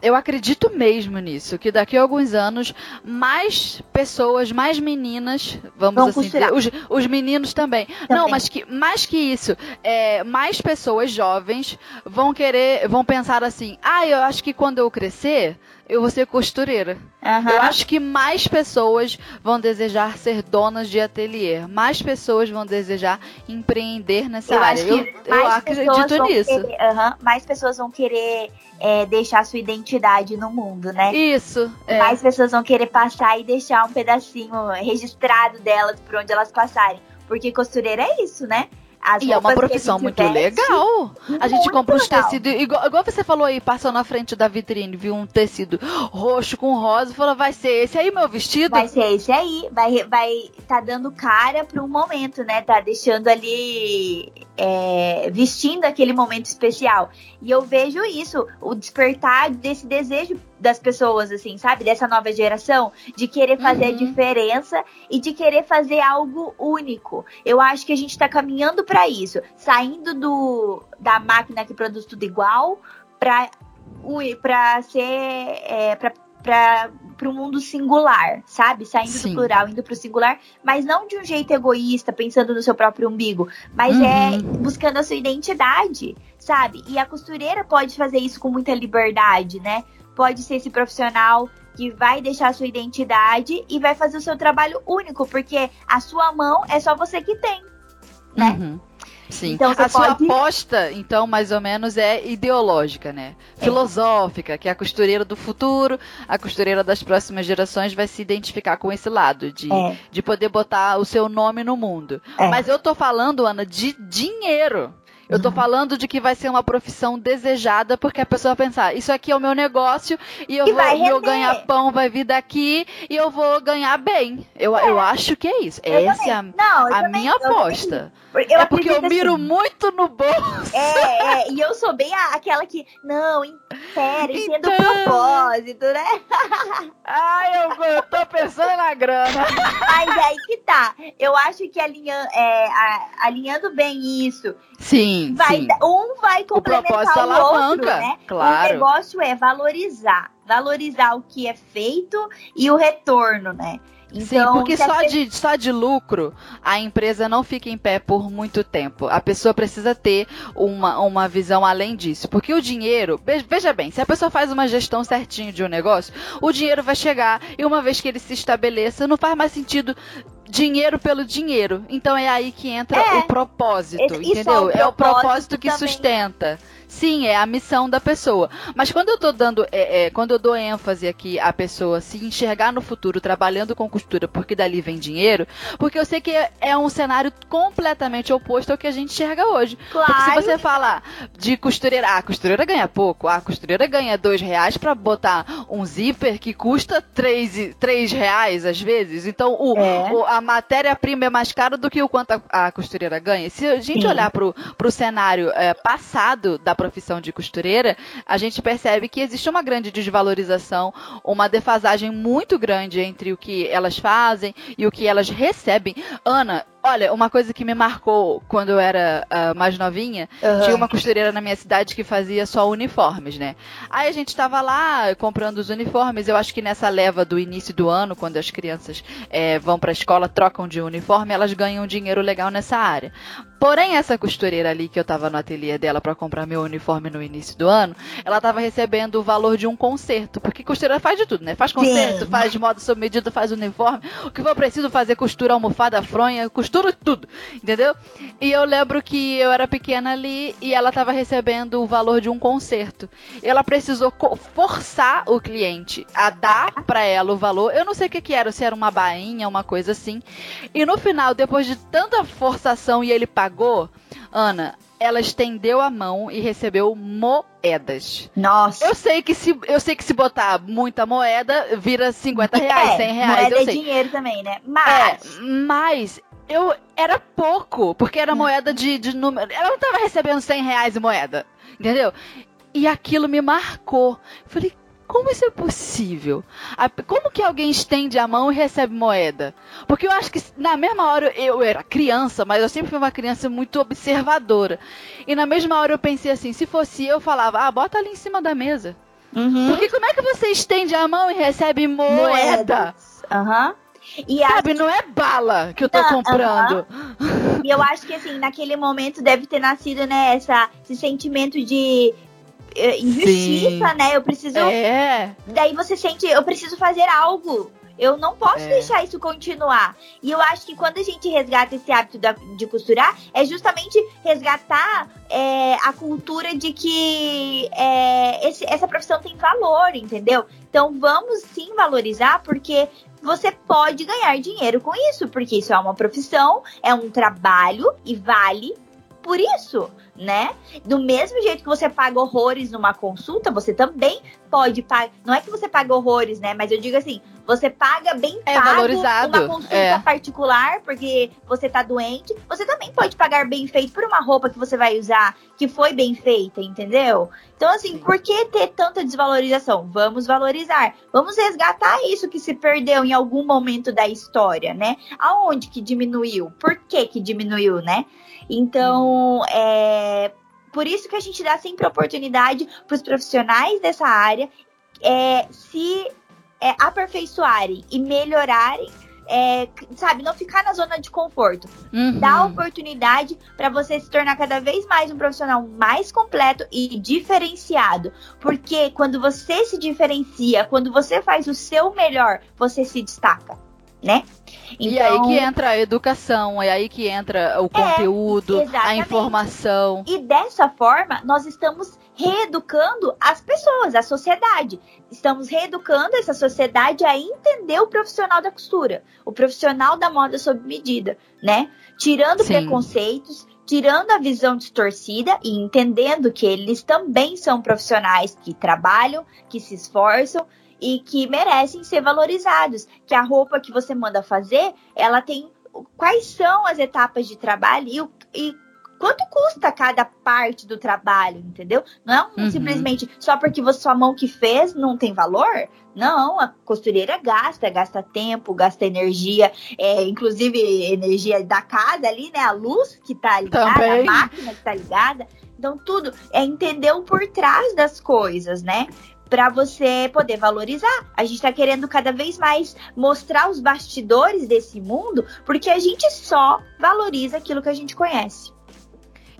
Speaker 1: eu acredito mesmo nisso, que daqui a alguns anos mais pessoas, mais meninas, vamos Vão assim dizer, os, os, meninos também. também. Não, mas que mais que isso, é, mais pessoas jovens vão querer, vão pensar assim: ah, eu acho que quando eu crescer eu vou ser costureira. Uhum. Eu acho que mais pessoas vão desejar ser donas de ateliê. Mais pessoas vão desejar empreender nessa eu área. eu, eu acredito nisso.
Speaker 2: Querer, uhum, mais pessoas vão querer é, deixar sua identidade no mundo, né?
Speaker 1: Isso.
Speaker 2: É. Mais pessoas vão querer passar e deixar um pedacinho registrado delas por onde elas passarem. Porque costureira é isso, né?
Speaker 1: As e é uma profissão muito legal. A gente compra os tecidos. Igual, igual, você falou aí, passou na frente da vitrine, viu um tecido roxo com rosa, falou: vai ser esse aí meu vestido?
Speaker 2: Vai ser esse aí. Vai, vai tá dando cara para um momento, né? Tá deixando ali. É, vestindo aquele momento especial. E eu vejo isso, o despertar desse desejo das pessoas, assim, sabe? Dessa nova geração, de querer fazer uhum. a diferença e de querer fazer algo único. Eu acho que a gente está caminhando para isso, saindo do da máquina que produz tudo igual para para ser é, para o mundo singular, sabe? Saindo Sim. do plural, indo para o singular, mas não de um jeito egoísta, pensando no seu próprio umbigo, mas é uhum. é buscando a sua identidade, sabe? E a costureira pode fazer isso com muita liberdade, né? Pode ser esse profissional que vai deixar a sua identidade e vai fazer o seu trabalho único, porque a sua mão é só você que tem, né?
Speaker 1: Uhum. Sim. Então, a pode... sua aposta, então, mais ou menos, é ideológica, né? É. Filosófica, que a costureira do futuro, a costureira das próximas gerações vai se identificar com esse lado, de, é. de poder botar o seu nome no mundo. É. Mas eu tô falando, Ana, de dinheiro. Eu tô falando de que vai ser uma profissão desejada, porque a pessoa vai pensar, isso aqui é o meu negócio e eu e vou eu ganhar pão, vai vir daqui e eu vou ganhar bem. Eu, é. eu acho que é isso. Eu Essa também. é a, Não, a minha aposta. Eu é porque eu miro assim. muito no bolso.
Speaker 2: É, é, e eu sou bem a, aquela que, não, entendo então... o propósito, né? *laughs*
Speaker 1: Ai, eu, eu tô pensando na grana.
Speaker 2: Mas aí que tá. Eu acho que alinha, é, a, alinhando bem isso.
Speaker 1: Sim,
Speaker 2: vai,
Speaker 1: sim.
Speaker 2: Um vai complementar o, o outro, né? Claro. O negócio é valorizar. Valorizar o que é feito e o retorno, né?
Speaker 1: Então, Sim, porque só, de, só de lucro a empresa não fica em pé por muito tempo. A pessoa precisa ter uma, uma visão além disso. Porque o dinheiro, veja bem, se a pessoa faz uma gestão certinho de um negócio, o dinheiro vai chegar e uma vez que ele se estabeleça, não faz mais sentido dinheiro pelo dinheiro. Então é aí que entra é, o propósito, entendeu? O é o propósito que também. sustenta. Sim, é a missão da pessoa. Mas quando eu tô dando, é, é, quando eu dou ênfase aqui à pessoa se enxergar no futuro trabalhando com costura, porque dali vem dinheiro, porque eu sei que é, é um cenário completamente oposto ao que a gente enxerga hoje. Claro. Porque se você falar de costureira, ah, a costureira ganha pouco, ah, a costureira ganha dois reais para botar um zíper que custa 3, 3 reais às vezes. Então o, é. o a matéria-prima é mais cara do que o quanto a, a costureira ganha. Se a gente Sim. olhar pro, pro cenário é, passado da profissão de costureira, a gente percebe que existe uma grande desvalorização, uma defasagem muito grande entre o que elas fazem e o que elas recebem. Ana, Olha, uma coisa que me marcou quando eu era uh, mais novinha, uhum. tinha uma costureira na minha cidade que fazia só uniformes, né? Aí a gente tava lá comprando os uniformes. Eu acho que nessa leva do início do ano, quando as crianças é, vão pra escola, trocam de uniforme, elas ganham dinheiro legal nessa área. Porém, essa costureira ali que eu tava no ateliê dela para comprar meu uniforme no início do ano, ela tava recebendo o valor de um conserto. Porque costureira faz de tudo, né? Faz conserto, Sim. faz de modo sob medida, faz uniforme. O que for preciso fazer, costura almofada, fronha, costura tudo. Entendeu? E eu lembro que eu era pequena ali e ela tava recebendo o valor de um conserto. Ela precisou forçar o cliente a dar para ela o valor. Eu não sei o que, que era, se era uma bainha, uma coisa assim. E no final, depois de tanta forçação e ele pagar pagou, Ana, ela estendeu a mão e recebeu moedas.
Speaker 2: Nossa.
Speaker 1: Eu sei que se, eu sei que se botar muita moeda, vira 50 reais, é, 100 reais.
Speaker 2: Moeda
Speaker 1: eu
Speaker 2: é
Speaker 1: sei.
Speaker 2: dinheiro também, né? Mas.
Speaker 1: É, mas eu era pouco, porque era moeda de, de número. Ela não estava recebendo 100 reais em moeda, entendeu? E aquilo me marcou. Falei, como isso é possível? Como que alguém estende a mão e recebe moeda? Porque eu acho que na mesma hora eu era criança, mas eu sempre fui uma criança muito observadora. E na mesma hora eu pensei assim, se fosse eu, falava, ah, bota ali em cima da mesa. Uhum. Porque como é que você estende a mão e recebe moeda?
Speaker 2: Aham.
Speaker 1: E Sabe, não é bala que eu tô não, comprando.
Speaker 2: Uh -huh. E eu acho que assim, naquele momento deve ter nascido, né, essa, esse sentimento de injustiça, Sim. né? Eu preciso.
Speaker 1: É.
Speaker 2: Daí você sente, eu preciso fazer algo. Eu não posso é. deixar isso continuar. E eu acho que quando a gente resgata esse hábito da, de costurar, é justamente resgatar é, a cultura de que é, esse, essa profissão tem valor, entendeu? Então vamos sim valorizar, porque você pode ganhar dinheiro com isso, porque isso é uma profissão, é um trabalho e vale por isso né? Do mesmo jeito que você paga horrores numa consulta, você também pode pagar. Não é que você paga horrores, né? Mas eu digo assim, você paga bem é pago
Speaker 1: valorizado.
Speaker 2: uma consulta é. particular porque você tá doente. Você também pode pagar bem feito por uma roupa que você vai usar que foi bem feita, entendeu? Então, assim, por que ter tanta desvalorização? Vamos valorizar. Vamos resgatar isso que se perdeu em algum momento da história, né? Aonde que diminuiu? Por que que diminuiu, né? Então, é por isso que a gente dá sempre oportunidade para os profissionais dessa área é, se é, aperfeiçoarem e melhorarem é, sabe, não ficar na zona de conforto. Uhum. Dá oportunidade para você se tornar cada vez mais um profissional mais completo e diferenciado. Porque quando você se diferencia, quando você faz o seu melhor, você se destaca né?
Speaker 1: Então, e aí que então, entra a educação, é aí que entra o é, conteúdo, é, a informação.
Speaker 2: E dessa forma, nós estamos reeducando as pessoas, a sociedade. Estamos reeducando essa sociedade a entender o profissional da costura, o profissional da moda sob medida, né? Tirando Sim. preconceitos, tirando a visão distorcida e entendendo que eles também são profissionais que trabalham, que se esforçam, e que merecem ser valorizados. Que a roupa que você manda fazer, ela tem quais são as etapas de trabalho e, e quanto custa cada parte do trabalho, entendeu? Não é um, uhum. simplesmente só porque você, sua mão que fez não tem valor. Não, a costureira gasta, gasta tempo, gasta energia, é, inclusive energia da casa ali, né? A luz que tá ligada, Também. a máquina que tá ligada. Então, tudo é entender o por trás das coisas, né? Para você poder valorizar. A gente está querendo cada vez mais mostrar os bastidores desse mundo, porque a gente só valoriza aquilo que a gente conhece.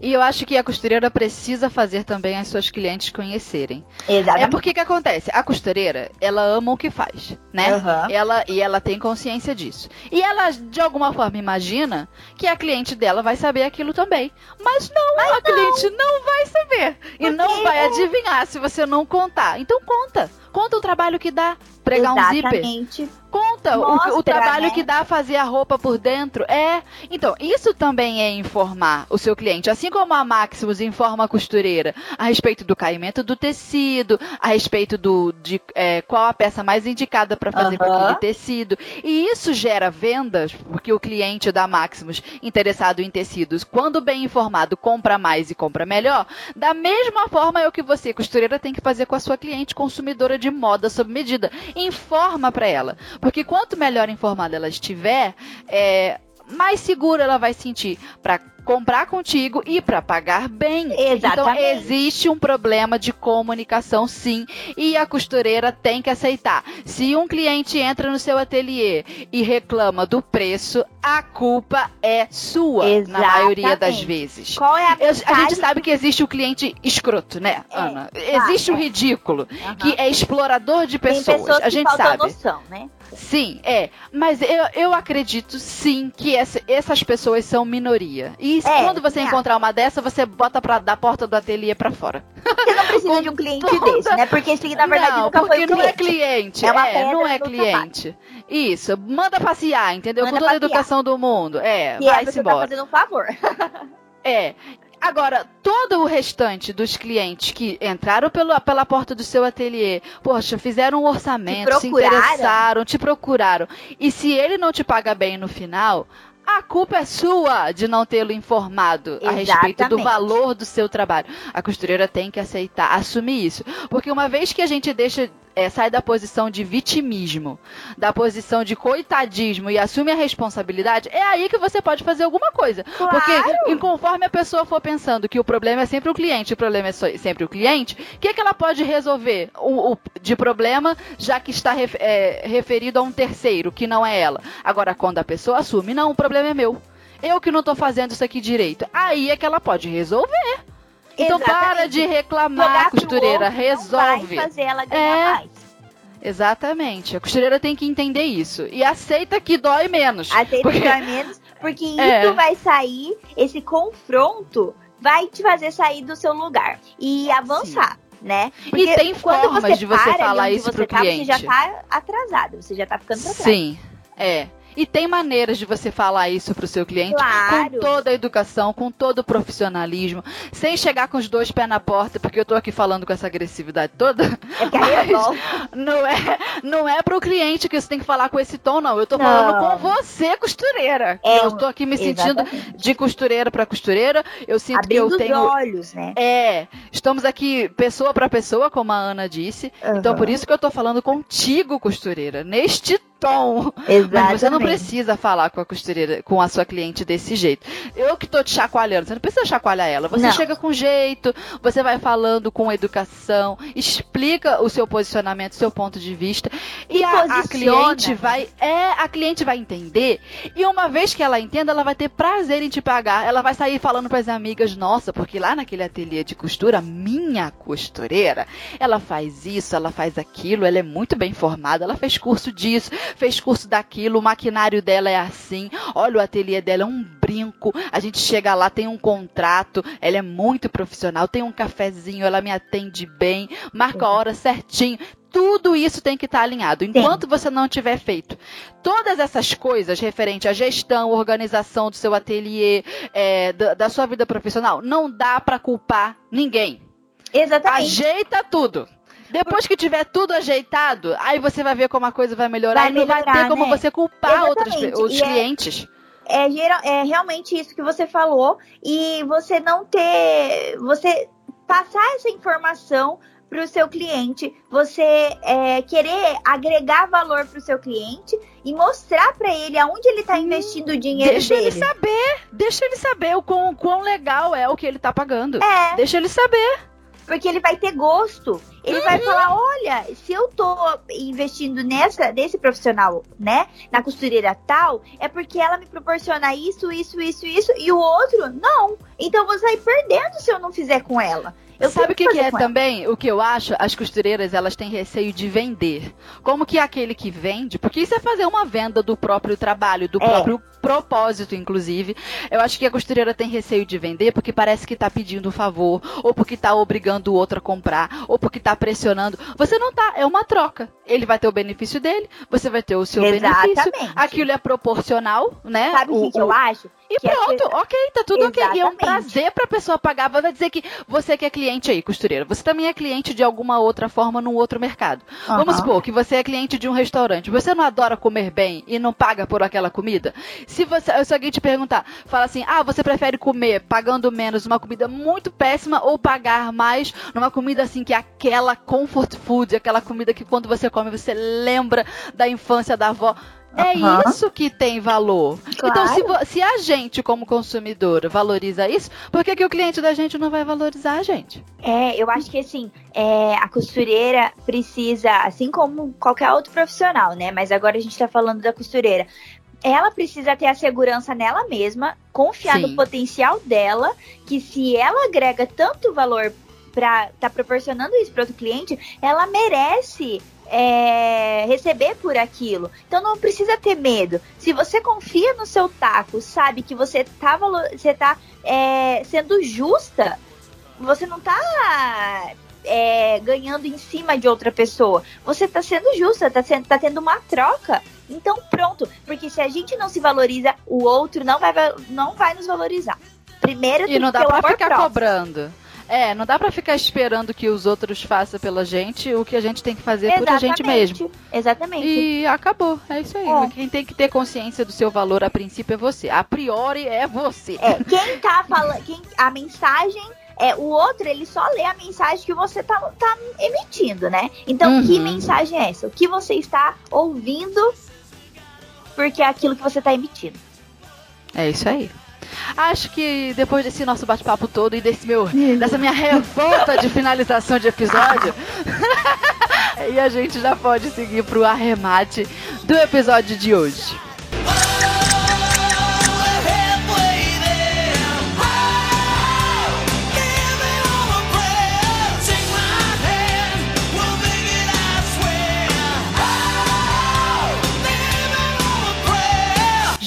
Speaker 1: E eu acho que a costureira precisa fazer também as suas clientes conhecerem.
Speaker 2: Exatamente.
Speaker 1: É porque que acontece? A costureira, ela ama o que faz. né? Uhum. Ela, e ela tem consciência disso. E ela, de alguma forma, imagina que a cliente dela vai saber aquilo também. Mas não, Mas a não. cliente não vai saber. Porque e não vai adivinhar se você não contar. Então conta. Conta o trabalho que dá pregar
Speaker 2: Exatamente.
Speaker 1: um zíper. Conta Mostra, o, o, trabalho né? que dá fazer a roupa por dentro. É. Então, isso também é informar o seu cliente. Assim como a Maximus informa a costureira a respeito do caimento do tecido, a respeito do, de é, qual a peça mais indicada para fazer com aquele tecido. E isso gera vendas, porque o cliente da Maximus, interessado em tecidos, quando bem informado, compra mais e compra melhor. Da mesma forma é o que você, costureira, tem que fazer com a sua cliente consumidora de moda sob medida. Informa para ela. Porque quanto melhor informada ela estiver, é, mais segura ela vai sentir para comprar contigo e para pagar bem.
Speaker 2: Exatamente.
Speaker 1: Então existe um problema de comunicação sim, e a costureira tem que aceitar. Se um cliente entra no seu ateliê e reclama do preço, a culpa é sua Exatamente. na maioria das vezes.
Speaker 2: Qual é a,
Speaker 1: Eu, a gente sabe que existe o cliente escroto, né, é, Ana? Existe o ridículo, uhum. que é explorador de pessoas. Tem pessoas a gente sabe.
Speaker 2: Noção, né?
Speaker 1: Sim, é. Mas eu, eu acredito sim que essa, essas pessoas são minoria. E é, quando você é. encontrar uma dessa, você bota pra, da porta do ateliê pra fora.
Speaker 2: Você não precisa de um cliente toda... desse, né? Porque esse na verdade
Speaker 1: não,
Speaker 2: nunca
Speaker 1: foi
Speaker 2: um não
Speaker 1: é cliente. É, é não é cliente. Isso, manda passear, entendeu? Manda Com toda passear. a educação do mundo. É,
Speaker 2: e vai-se é, embora. Tá fazendo um favor. *laughs*
Speaker 1: É. Agora, todo o restante dos clientes que entraram pelo, pela porta do seu ateliê, poxa, fizeram um orçamento, se interessaram, te procuraram. E se ele não te paga bem no final, a culpa é sua de não tê-lo informado Exatamente. a respeito do valor do seu trabalho. A costureira tem que aceitar, assumir isso. Porque uma vez que a gente deixa é, sai da posição de vitimismo, da posição de coitadismo e assume a responsabilidade, é aí que você pode fazer alguma coisa. Claro. Porque conforme a pessoa for pensando que o problema é sempre o cliente, o problema é sempre o cliente, o que, que ela pode resolver o, o, de problema, já que está ref, é, referido a um terceiro, que não é ela? Agora, quando a pessoa assume, não, o problema é meu. Eu que não estou fazendo isso aqui direito. Aí é que ela pode resolver. Então Exatamente. para de reclamar, costureira, resolve.
Speaker 2: Vai fazer ela ganhar é. mais.
Speaker 1: Exatamente. A costureira tem que entender isso. E aceita que dói menos.
Speaker 2: Aceita porque... que dói menos, porque *laughs* isso é. vai sair, esse confronto vai te fazer sair do seu lugar e avançar. Sim. Né?
Speaker 1: Porque e tem formas de você falar isso pro
Speaker 2: tá,
Speaker 1: cliente.
Speaker 2: Você já tá atrasado, você já tá ficando pra trás.
Speaker 1: Sim, é. E tem maneiras de você falar isso pro seu cliente
Speaker 2: claro.
Speaker 1: com toda a educação, com todo o profissionalismo, sem chegar com os dois pés na porta, porque eu tô aqui falando com essa agressividade toda.
Speaker 2: É que aí eu
Speaker 1: não é, não é pro cliente que você tem que falar com esse tom, não. Eu tô não. falando com você, costureira. É, eu tô aqui me sentindo de costureira para costureira. Eu sinto
Speaker 2: Abrindo
Speaker 1: que eu tenho
Speaker 2: os olhos, né?
Speaker 1: É, estamos aqui pessoa para pessoa, como a Ana disse. Uhum. Então por isso que eu tô falando contigo, costureira, neste tom.
Speaker 2: Exatamente.
Speaker 1: Mas você não precisa falar com a costureira, com a sua cliente desse jeito. Eu que tô te chacoalhando, você não precisa chacoalhar ela. Você não. chega com jeito, você vai falando com educação, explica o seu posicionamento, o seu ponto de vista. E, e a, a, cliente vai. É, a cliente vai entender. E uma vez que ela entenda, ela vai ter prazer em te pagar. Ela vai sair falando para as amigas, nossa, porque lá naquele ateliê de costura, minha costureira, ela faz isso, ela faz aquilo, ela é muito bem formada, ela fez curso disso fez curso daquilo, o maquinário dela é assim, olha o ateliê dela é um brinco, a gente chega lá, tem um contrato, ela é muito profissional, tem um cafezinho, ela me atende bem, marca a hora certinho, tudo isso tem que estar tá alinhado. Enquanto Sim. você não tiver feito todas essas coisas referente à gestão, organização do seu ateliê, é, da, da, sua vida profissional, não dá para culpar ninguém.
Speaker 2: Exatamente.
Speaker 1: Ajeita tudo. Depois que tiver tudo ajeitado, aí você vai ver como a coisa vai melhorar vai e não melhorar, vai ter como né? você culpar outros, os e é clientes.
Speaker 2: É, é, geral, é realmente isso que você falou e você não ter, você passar essa informação para o seu cliente, você é, querer agregar valor para o seu cliente e mostrar para ele aonde ele está investindo o dinheiro
Speaker 1: deixa
Speaker 2: dele.
Speaker 1: Deixa ele saber, deixa ele saber o quão, quão legal é o que ele está pagando.
Speaker 2: É.
Speaker 1: Deixa ele saber
Speaker 2: porque ele vai ter gosto. Ele uhum. vai falar, olha, se eu tô investindo nessa, nesse profissional, né, na costureira tal, é porque ela me proporciona isso, isso, isso, isso, e o outro, não. Então eu vou sair perdendo se eu não fizer com ela. Eu
Speaker 1: Sabe o que, que é também? O que eu acho? As costureiras, elas têm receio de vender. Como que aquele que vende, porque isso é fazer uma venda do próprio trabalho, do
Speaker 2: É.
Speaker 1: próprio propósito, inclusive. Eu acho que a costureira tem receio de vender porque parece que tá pedindo um favor, ou porque tá obrigando o outro a comprar, ou porque tá pressionando. Você não tá, é uma troca. Ele vai ter o benefício dele, você vai ter o seu benefício.
Speaker 2: Exatamente.
Speaker 1: Aquilo é proporcional, né?
Speaker 2: Sabe o que, que eu acho?
Speaker 1: E
Speaker 2: Que é
Speaker 1: pronto, ok, tá tudo ok. E é um
Speaker 2: Exatamente.
Speaker 1: prazer pra pessoa pagar. Vai dizer que você que é cliente aí, costureira, você também é cliente de alguma outra forma num outro mercado. Vamos
Speaker 2: Aham.
Speaker 1: supor que você é cliente de um restaurante. Você não adora comer bem e não paga por aquela comida? Se você, se alguém te perguntar, fala assim: "Ah, você prefere comer pagando menos uma comida muito péssima ou pagar mais numa comida assim que é aquela comfort food, aquela comida que quando você come você lembra da infância da avó?" É
Speaker 2: Aham.
Speaker 1: isso que tem valor. Então,
Speaker 2: Claro.
Speaker 1: se, vo- se a gente, como consumidor, valoriza isso, por que, que o cliente da gente não vai valorizar a gente?
Speaker 2: É, eu acho que assim, é, a costureira precisa, assim como qualquer outro profissional, né? Mas agora a gente tá falando da costureira. Ela precisa ter a segurança nela mesma, confiar
Speaker 1: Sim.
Speaker 2: no potencial dela, que se ela agrega tanto valor pra tá proporcionando isso para outro cliente, ela merece é, receber por aquilo. Então não precisa ter medo. Se você confia no seu taco, sabe que você tá, você tá é, sendo justa, você não tá é, ganhando em cima de outra pessoa. Você tá sendo justa, tá, sendo, tá tendo uma troca. Então pronto, porque se a gente não se valoriza, o outro não vai, va- não vai nos valorizar. Primeiro
Speaker 1: E
Speaker 2: tem
Speaker 1: não
Speaker 2: que
Speaker 1: dá
Speaker 2: ter
Speaker 1: pra ficar
Speaker 2: próprio.
Speaker 1: cobrando. É, não dá pra ficar esperando que os outros façam pela gente o que a gente tem que fazer por a gente mesmo.
Speaker 2: Exatamente.
Speaker 1: E acabou, é isso aí.
Speaker 2: É.
Speaker 1: Quem tem que ter consciência do seu valor a princípio é você. A priori é você.
Speaker 2: É, quem tá falando, quem, a mensagem é o outro, ele só lê a mensagem que você tá, tá emitindo, né? Então,
Speaker 1: Uhum.
Speaker 2: que mensagem é essa? O que você está ouvindo? Porque é aquilo que você tá emitindo.
Speaker 1: É isso aí. Acho que depois desse nosso bate-papo todo e desse meu, dessa minha revolta de finalização de episódio, *laughs* e a gente já pode seguir pro arremate do episódio de hoje.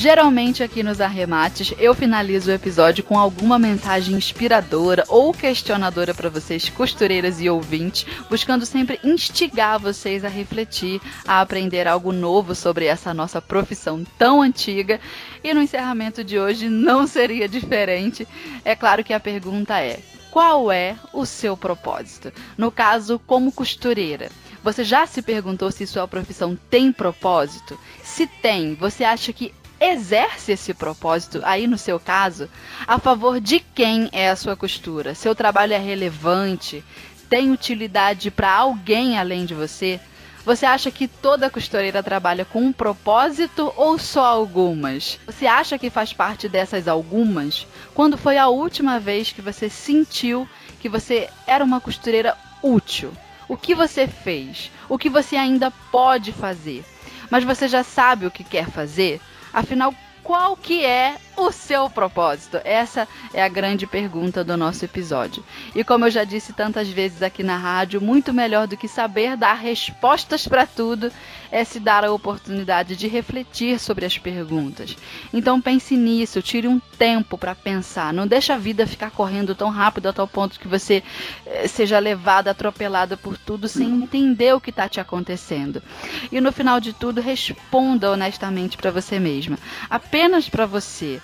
Speaker 1: Geralmente aqui nos arremates eu finalizo o episódio com alguma mensagem inspiradora ou questionadora para vocês, costureiras e ouvintes, buscando sempre instigar vocês a refletir, a aprender algo novo sobre essa nossa profissão tão antiga. E no encerramento de hoje não seria diferente. É claro que a pergunta é: qual é o seu propósito? No caso, como costureira. Você já se perguntou se sua profissão tem propósito? Se tem, você acha que exerce esse propósito aí no seu caso? A favor de quem é a sua costura? Seu trabalho é relevante? Tem utilidade para alguém além de você? Você acha que toda costureira trabalha com um propósito ou só algumas? Você acha que faz parte dessas algumas? Quando foi a última vez que você sentiu que você era uma costureira útil? O que você fez? O que você ainda pode fazer? Mas você já sabe o que quer fazer? Afinal, qual que é o seu propósito? Essa é a grande pergunta do nosso episódio. E como eu já disse tantas vezes aqui na rádio, muito melhor do que saber dar respostas para tudo é se dar a oportunidade de refletir sobre as perguntas. Então pense nisso, tire um tempo para pensar. Não deixe a vida ficar correndo tão rápido a tal ponto que você eh, seja levada, atropelada por tudo sem entender o que está te acontecendo. E no final de tudo, responda honestamente para você mesma. Apenas para você.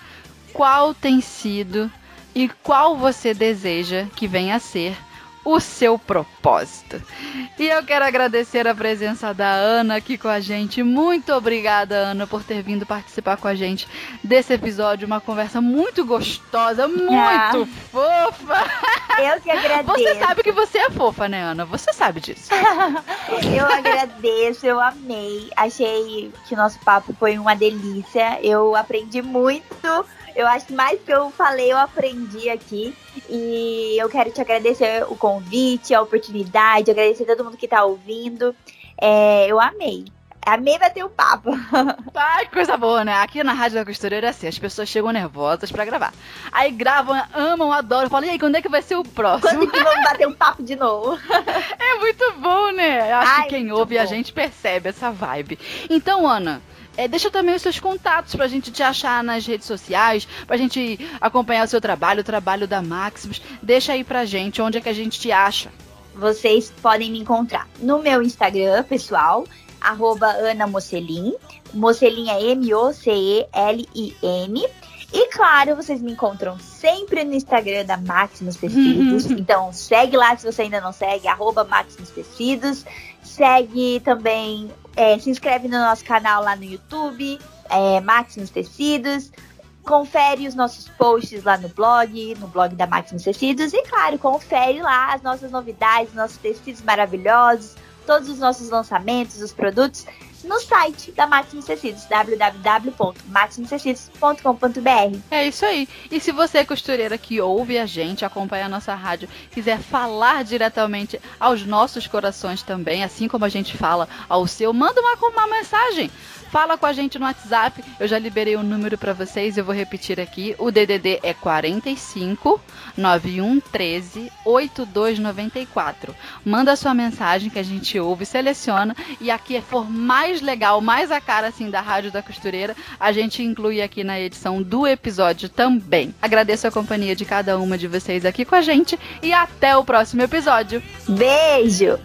Speaker 1: Qual tem sido e qual você deseja que venha a ser o seu propósito. E eu quero agradecer a presença da Ana aqui com a gente. Muito obrigada, Ana, por ter vindo participar com a gente desse episódio. Uma conversa muito gostosa, muito
Speaker 2: Ah.
Speaker 1: fofa.
Speaker 2: Eu que agradeço.
Speaker 1: Você sabe que você é fofa, né, Ana? Você sabe disso. *laughs*
Speaker 2: Eu agradeço, eu amei. Achei que nosso papo foi uma delícia. Eu aprendi muito. Eu acho que mais que eu falei, eu aprendi aqui. E eu quero te agradecer o convite, a oportunidade, agradecer todo mundo que tá ouvindo. É, eu amei. Amei bater o papo. *laughs*
Speaker 1: Ai, coisa boa, né? Aqui na Rádio da Costureira é assim, as pessoas chegam nervosas pra gravar. Aí gravam, amam, adoram, falam, e aí, quando é que vai ser o próximo?
Speaker 2: Quando que vamos bater um papo de novo? *laughs*
Speaker 1: é muito bom, né? Acho Ai, que quem ouve bom. a gente percebe essa vibe. Então, Ana, é, deixa também os seus contatos pra gente te achar nas redes sociais, pra gente acompanhar o seu trabalho, o trabalho da Maximus. Deixa aí pra gente onde é que a gente te acha.
Speaker 2: Vocês podem me encontrar no meu Instagram pessoal, arroba Ana Mocelin. Mocelin é M-O-C-E-L-I-N. E claro, vocês me encontram sempre no Instagram da Maximus Tecidos. então segue lá se você ainda não segue, arroba Maximus Tecidos. Segue também, é, se inscreve no nosso canal lá no YouTube, é, Maximus Tecidos. Confere os nossos posts lá no blog, no blog da Maximus Tecidos. E claro, confere lá as nossas novidades, nossos tecidos maravilhosos, todos os nossos lançamentos, os produtos no site da Maximus Tecidos, www.maximustecidos.com.br.
Speaker 1: É isso aí. E se você, costureira que ouve a gente, acompanha a nossa rádio, quiser falar diretamente aos nossos corações também, assim como a gente fala ao seu, manda uma, uma mensagem. Fala com a gente no WhatsApp. Eu já liberei o um número para vocês, eu vou repetir aqui. O DDD é 45 9113 8294. Manda sua mensagem que a gente ouve, seleciona e aqui é for mais legal, mais a cara assim da Rádio da Costureira, a gente inclui aqui na edição do episódio também. Agradeço a companhia de cada uma de vocês aqui com a gente e até o próximo episódio.
Speaker 2: Beijo.